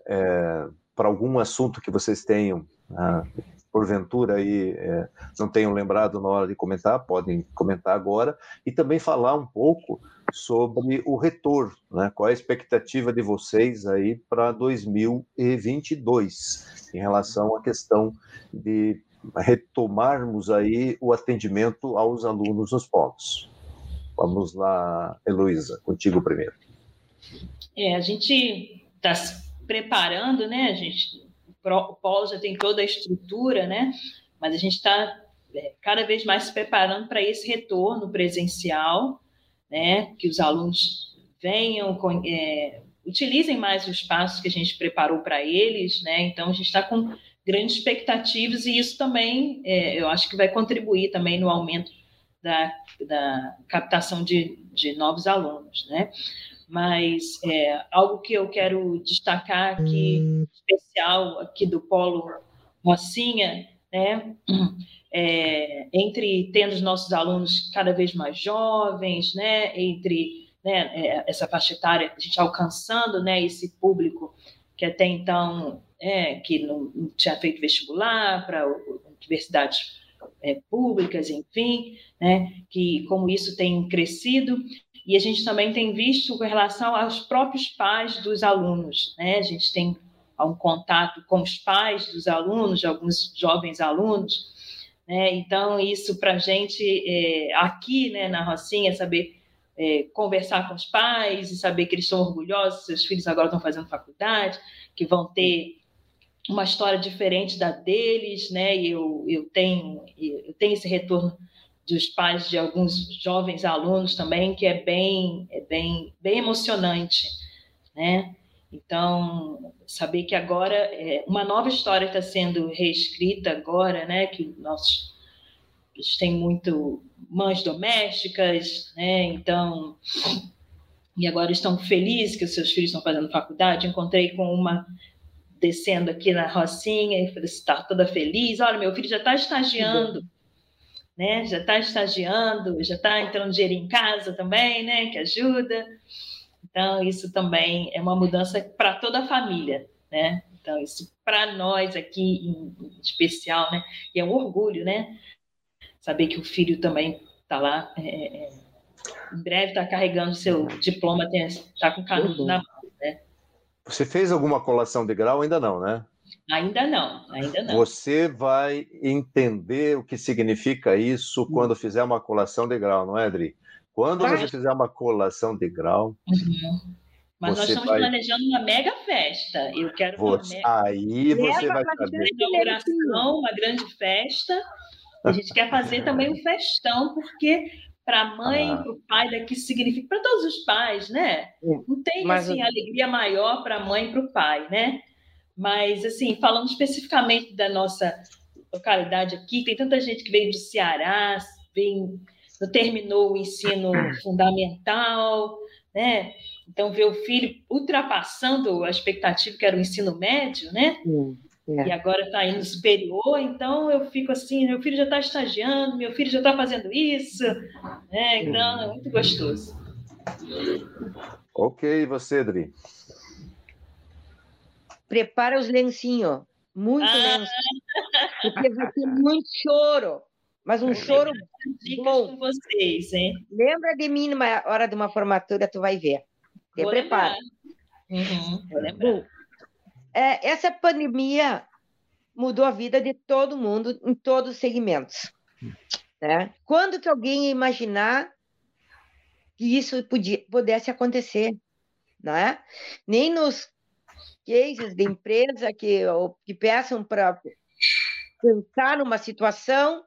é, para algum assunto que vocês tenham, né? porventura aí é, não tenham lembrado na hora de comentar, podem comentar agora, e também falar um pouco sobre o retorno, né? Qual é a expectativa de vocês aí para 2022 em relação à questão de retomarmos aí o atendimento aos alunos nos polos? Vamos lá, Heloísa, contigo primeiro. É, a gente está se preparando, né? A gente, o polo já tem toda a estrutura, né? Mas a gente está é, cada vez mais se preparando para esse retorno presencial, né? Que os alunos venham, é, utilizem mais os espaços que a gente preparou para eles, né? Então a gente está com grandes expectativas e isso também, é, eu acho que vai contribuir também no aumento da, da captação de, de novos alunos, né? Mas é, algo que eu quero destacar aqui, especial aqui do Polo Rocinha, né? É, entre tendo os nossos alunos cada vez mais jovens, né? Entre né, é, essa faixa etária, a gente alcançando né, esse público que até então é, que não, não tinha feito vestibular para universidades é, públicas, enfim, né, que como isso tem crescido, e a gente também tem visto com relação aos próprios pais dos alunos, né, a gente tem um contato com os pais dos alunos, de alguns jovens alunos, né, então isso para a gente é, aqui, né, na Rocinha, saber é, conversar com os pais e saber que eles estão orgulhosos, seus filhos agora estão fazendo faculdade, que vão ter uma história diferente da deles, né? E eu, eu tenho eu tenho esse retorno dos pais de alguns jovens alunos também que é bem é bem bem emocionante, né? Então saber que agora é, uma nova história está sendo reescrita agora, né? Que nossos eles têm muito mães domésticas, né? Então e agora estão felizes que os seus filhos estão fazendo faculdade. Encontrei com uma descendo aqui na Rocinha e falei, está toda feliz. Olha, meu filho já está estagiando, né? Já está estagiando, já está entrando dinheiro em casa também, né? Que ajuda. Então, isso também é uma mudança para toda a família, né? Então, isso para nós aqui em, em, especial, né? E é um orgulho, né? Saber que o filho também está lá. É, é, em breve está carregando seu diploma, está com o canudo na mão. Você fez alguma colação de grau? Ainda não, né? Ainda não, ainda não. Você vai entender o que significa isso quando fizer uma colação de grau, não é, Adri? Quando vai. você fizer uma colação de grau. Uhum. Mas nós estamos vai... planejando uma mega festa. Eu quero você... uma mega... Aí você vai fazer. Uma inauguração, uma grande festa. A gente quer fazer também um festão, porque para a mãe, ah. para o pai, daqui significa para todos os pais, né? Não tem Mas, assim alegria maior para a mãe e para o pai, né? Mas assim, falando especificamente da nossa localidade aqui, tem tanta gente que veio do Ceará, vem, terminou o ensino fundamental, né? Então ver o filho ultrapassando a expectativa que era o ensino médio, né? É. E agora está indo superior, então eu fico assim, meu filho já está estagiando, meu filho já está fazendo isso, né? Então é muito gostoso. Ok, você, Adri? Prepara os lencinhos, muito ah. lenço, porque vai ter muito choro, mas um choro bom. com vocês, hein? Lembra de mim numa hora de uma formatura, tu vai ver. Te prepara. Uhum, vou lembrar. É, essa pandemia mudou a vida de todo mundo em todos os segmentos. Né? Quando que alguém ia imaginar que isso podia, pudesse acontecer? Né? Nem nos cases de empresa que, que peçam para pensar numa situação,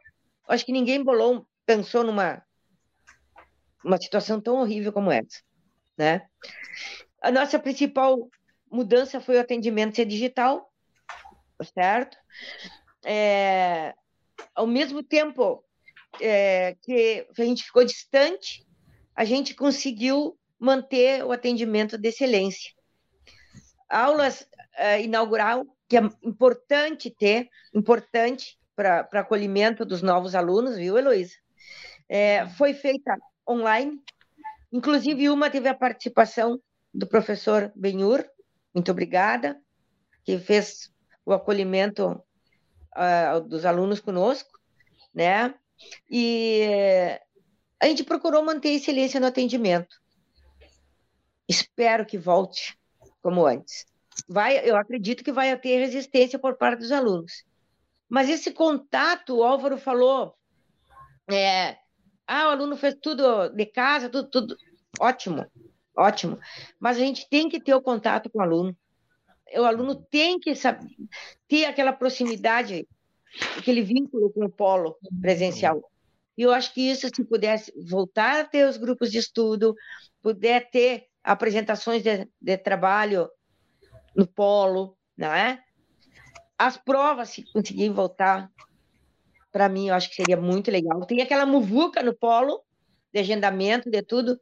acho que ninguém bolou, pensou numa uma situação tão horrível como essa, né? A nossa principal mudança foi o atendimento ser digital, certo? É, ao mesmo tempo é, que a gente ficou distante, a gente conseguiu manter o atendimento de excelência. Aulas é, inaugural, que é importante ter, importante para acolhimento dos novos alunos, viu, Heloísa? É, foi feita online, inclusive uma teve a participação do professor Benhur, muito obrigada, que fez o acolhimento uh, dos alunos conosco, né? E a gente procurou manter excelência no atendimento. Espero que volte como antes. Vai, eu acredito que vai ter resistência por parte dos alunos. Mas esse contato, o Álvaro falou, é, ah, o aluno fez tudo de casa, tudo, tudo ótimo ótimo. Mas a gente tem que ter o contato com o aluno. O aluno tem que saber, ter aquela proximidade, aquele vínculo com o polo presencial. E eu acho que isso, se pudesse voltar a ter os grupos de estudo, puder ter apresentações de, de trabalho no polo, não é? As provas, se conseguir voltar, para mim, eu acho que seria muito legal. Tem aquela muvuca no polo, de agendamento, de tudo,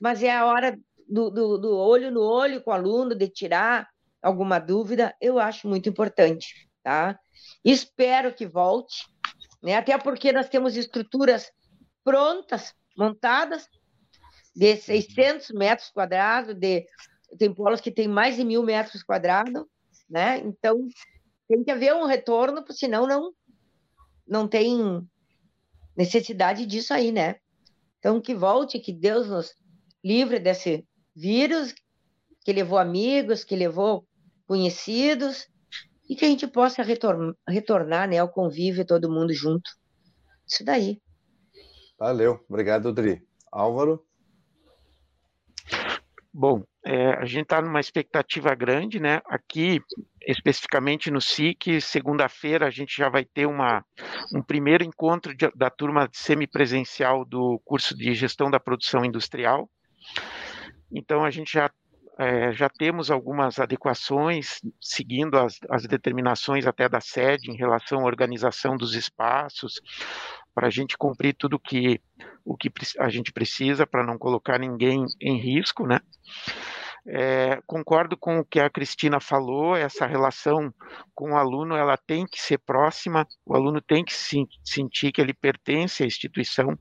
mas é a hora do, do, do olho no olho com o aluno, de tirar alguma dúvida, eu acho muito importante, tá? Espero que volte, né? Até porque nós temos estruturas prontas, montadas, de 600 metros quadrados, de tem polos que tem mais de mil metros quadrados, né? Então tem que haver um retorno, senão não não tem necessidade disso aí, né? Então que volte, que Deus nos livre desse vírus que levou amigos, que levou conhecidos e que a gente possa retornar, retornar né, ao convívio todo mundo junto. Isso daí. Valeu, obrigado, Dri. Álvaro? Bom, é, a gente está numa expectativa grande, né? Aqui especificamente no SIC, segunda-feira a gente já vai ter uma, um primeiro encontro de, da turma semipresencial do curso de gestão da produção industrial. Então a gente já é, já temos algumas adequações, seguindo as, as, determinações até da sede em relação à organização dos espaços, para a gente cumprir tudo que, o que a gente precisa para não colocar ninguém em risco, né? É, concordo com o que a Cristina falou, essa relação com o aluno ela tem que ser próxima, o aluno tem que se, sentir que ele pertence à instituição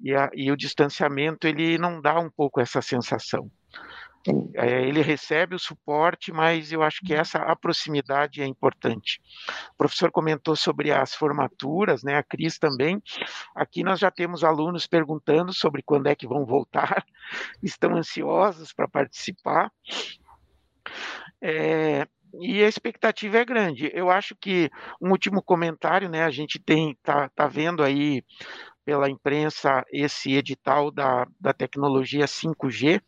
e, a, e o distanciamento ele não dá um pouco essa sensação. É, ele recebe o suporte, mas eu acho que essa a proximidade é importante. O professor comentou sobre as formaturas, né? A Cris também. Aqui nós já temos alunos perguntando sobre quando é que vão voltar, estão ansiosos para participar. É, e a expectativa é grande. Eu acho que um último comentário, né? A gente tem tá, tá vendo aí pela imprensa esse edital da, da tecnologia 5G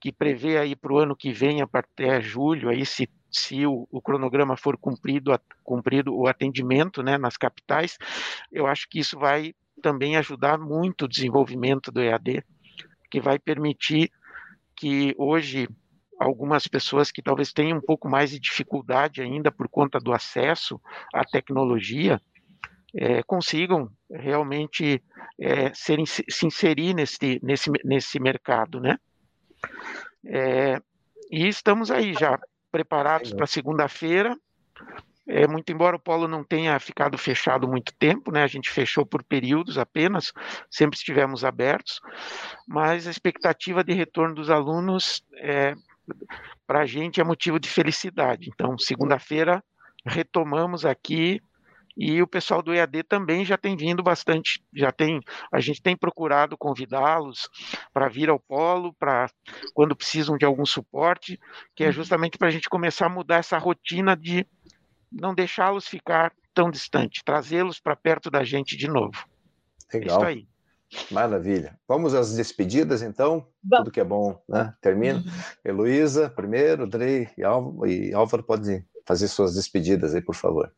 que prevê aí para o ano que vem, até julho, aí se, se o, o cronograma for cumprido, a, cumprido o atendimento né, nas capitais, eu acho que isso vai também ajudar muito o desenvolvimento do EAD, que vai permitir que hoje algumas pessoas que talvez tenham um pouco mais de dificuldade ainda por conta do acesso à tecnologia, é, consigam realmente é, serem, se inserir nesse, nesse, nesse mercado, né? É, e estamos aí já preparados para segunda-feira. É, muito embora o polo não tenha ficado fechado muito tempo, né? A gente fechou por períodos apenas, sempre estivemos abertos, mas a expectativa de retorno dos alunos é, para a gente é motivo de felicidade. Então, segunda-feira retomamos aqui e o pessoal do EAD também já tem vindo bastante, já tem, a gente tem procurado convidá-los para vir ao polo, para quando precisam de algum suporte, que é uhum. justamente para a gente começar a mudar essa rotina de não deixá-los ficar tão distante, trazê-los para perto da gente de novo. Legal. É isso aí. Maravilha. Vamos às despedidas, então. Bom. Tudo que é bom, né? Termina. Uhum. Heloísa, primeiro, Drey e Álvaro, pode fazer suas despedidas aí, por favor.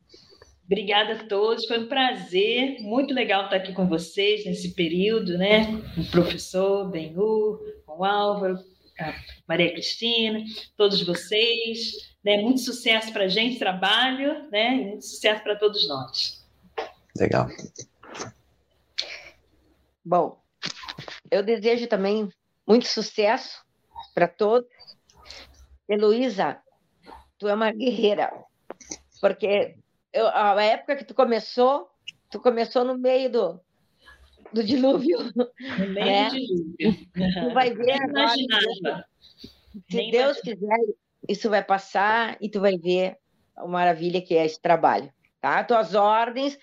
Obrigada a todos, foi um prazer, muito legal estar aqui com vocês nesse período, né? Com o professor Benhu, com o Álvaro, a Maria Cristina, todos vocês, né? Muito sucesso para a gente, trabalho, né? E muito sucesso para todos nós. Legal. Bom, eu desejo também muito sucesso para todos. Heloísa, tu é uma guerreira, porque eu, a época que tu começou, tu começou no meio do, do dilúvio. No meio né? do dilúvio. Tu vai ver agora. Se Nem Deus imaginava. quiser, isso vai passar e tu vai ver a maravilha que é esse trabalho. Tá? Tuas ordens,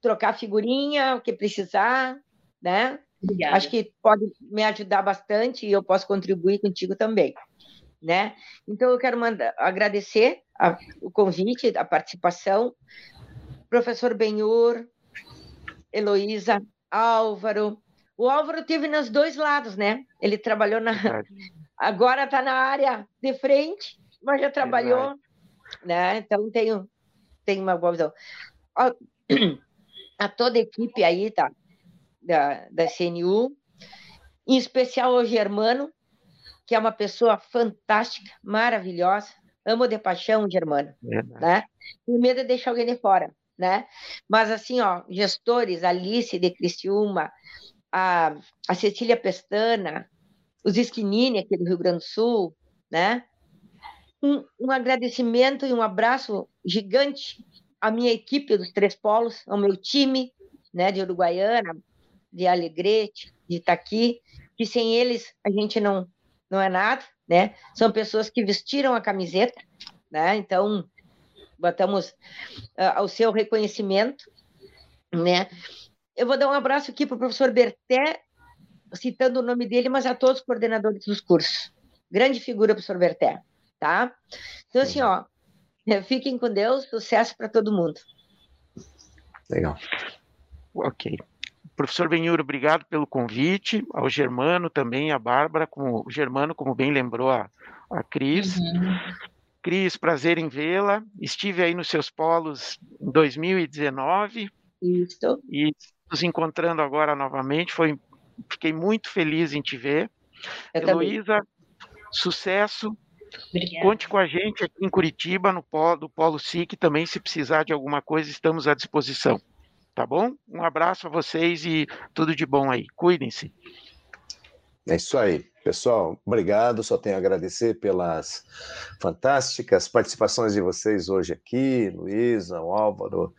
trocar figurinha, o que precisar, né? Obrigada. Acho que pode me ajudar bastante e eu posso contribuir contigo também né? Então eu quero mandar, agradecer a, o convite, a participação, professor Benhur, Heloísa, Álvaro. O Álvaro teve nos dois lados, né? Ele trabalhou na. Agora está na área de frente, mas já trabalhou, né? Então tenho, tenho uma boa visão. A, a toda a equipe aí tá, da, da CNU, em especial ao Germano, que é uma pessoa fantástica, maravilhosa, amo de paixão Germano, né? E medo de deixar alguém de fora, né? Mas assim, ó, gestores, Alice de Criciúma, a, a Cecília Pestana, os Esquinini aqui do Rio Grande do Sul, né? Um, um agradecimento e um abraço gigante à minha equipe dos Três Polos, ao meu time, né, de Uruguaiana, de Alegrete, de Itaqui, que sem eles a gente não não é nada, né? São pessoas que vestiram a camiseta, né? Então, botamos uh, ao seu reconhecimento, né? Eu vou dar um abraço aqui para o professor Berté, citando o nome dele, mas a todos os coordenadores dos cursos. Grande figura, professor Berté, tá? Então, assim, ó, fiquem com Deus, sucesso para todo mundo. Legal. Ok. Professor Benhur, obrigado pelo convite, ao Germano também, a Bárbara, como, o Germano, como bem lembrou a, a Cris. Uhum. Cris, prazer em vê-la. Estive aí nos seus polos em 2019. Isso. E nos encontrando agora novamente. Foi, fiquei muito feliz em te ver. Heloísa, sucesso. Obrigada. Conte com a gente aqui em Curitiba, no Polo, do Polo SIC, também se precisar de alguma coisa, estamos à disposição. Tá bom? Um abraço a vocês e tudo de bom aí. Cuidem-se. É isso aí. Pessoal, obrigado. Só tenho a agradecer pelas fantásticas participações de vocês hoje aqui, Luísa, o Álvaro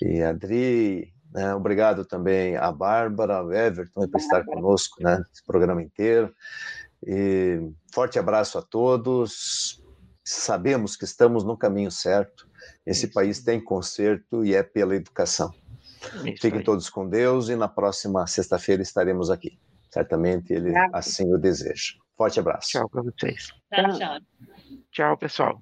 e Adri. Né? Obrigado também a Bárbara, ao Everton, por estar conosco né, esse programa inteiro. E forte abraço a todos. Sabemos que estamos no caminho certo. Esse país tem conserto e é pela educação. Isso Fiquem aí. todos com Deus e na próxima sexta-feira estaremos aqui. Certamente ele Obrigado. assim o deseja. Forte abraço. Tchau para vocês. Tchau, tchau. Tchau, pessoal.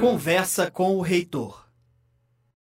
Conversa com o reitor.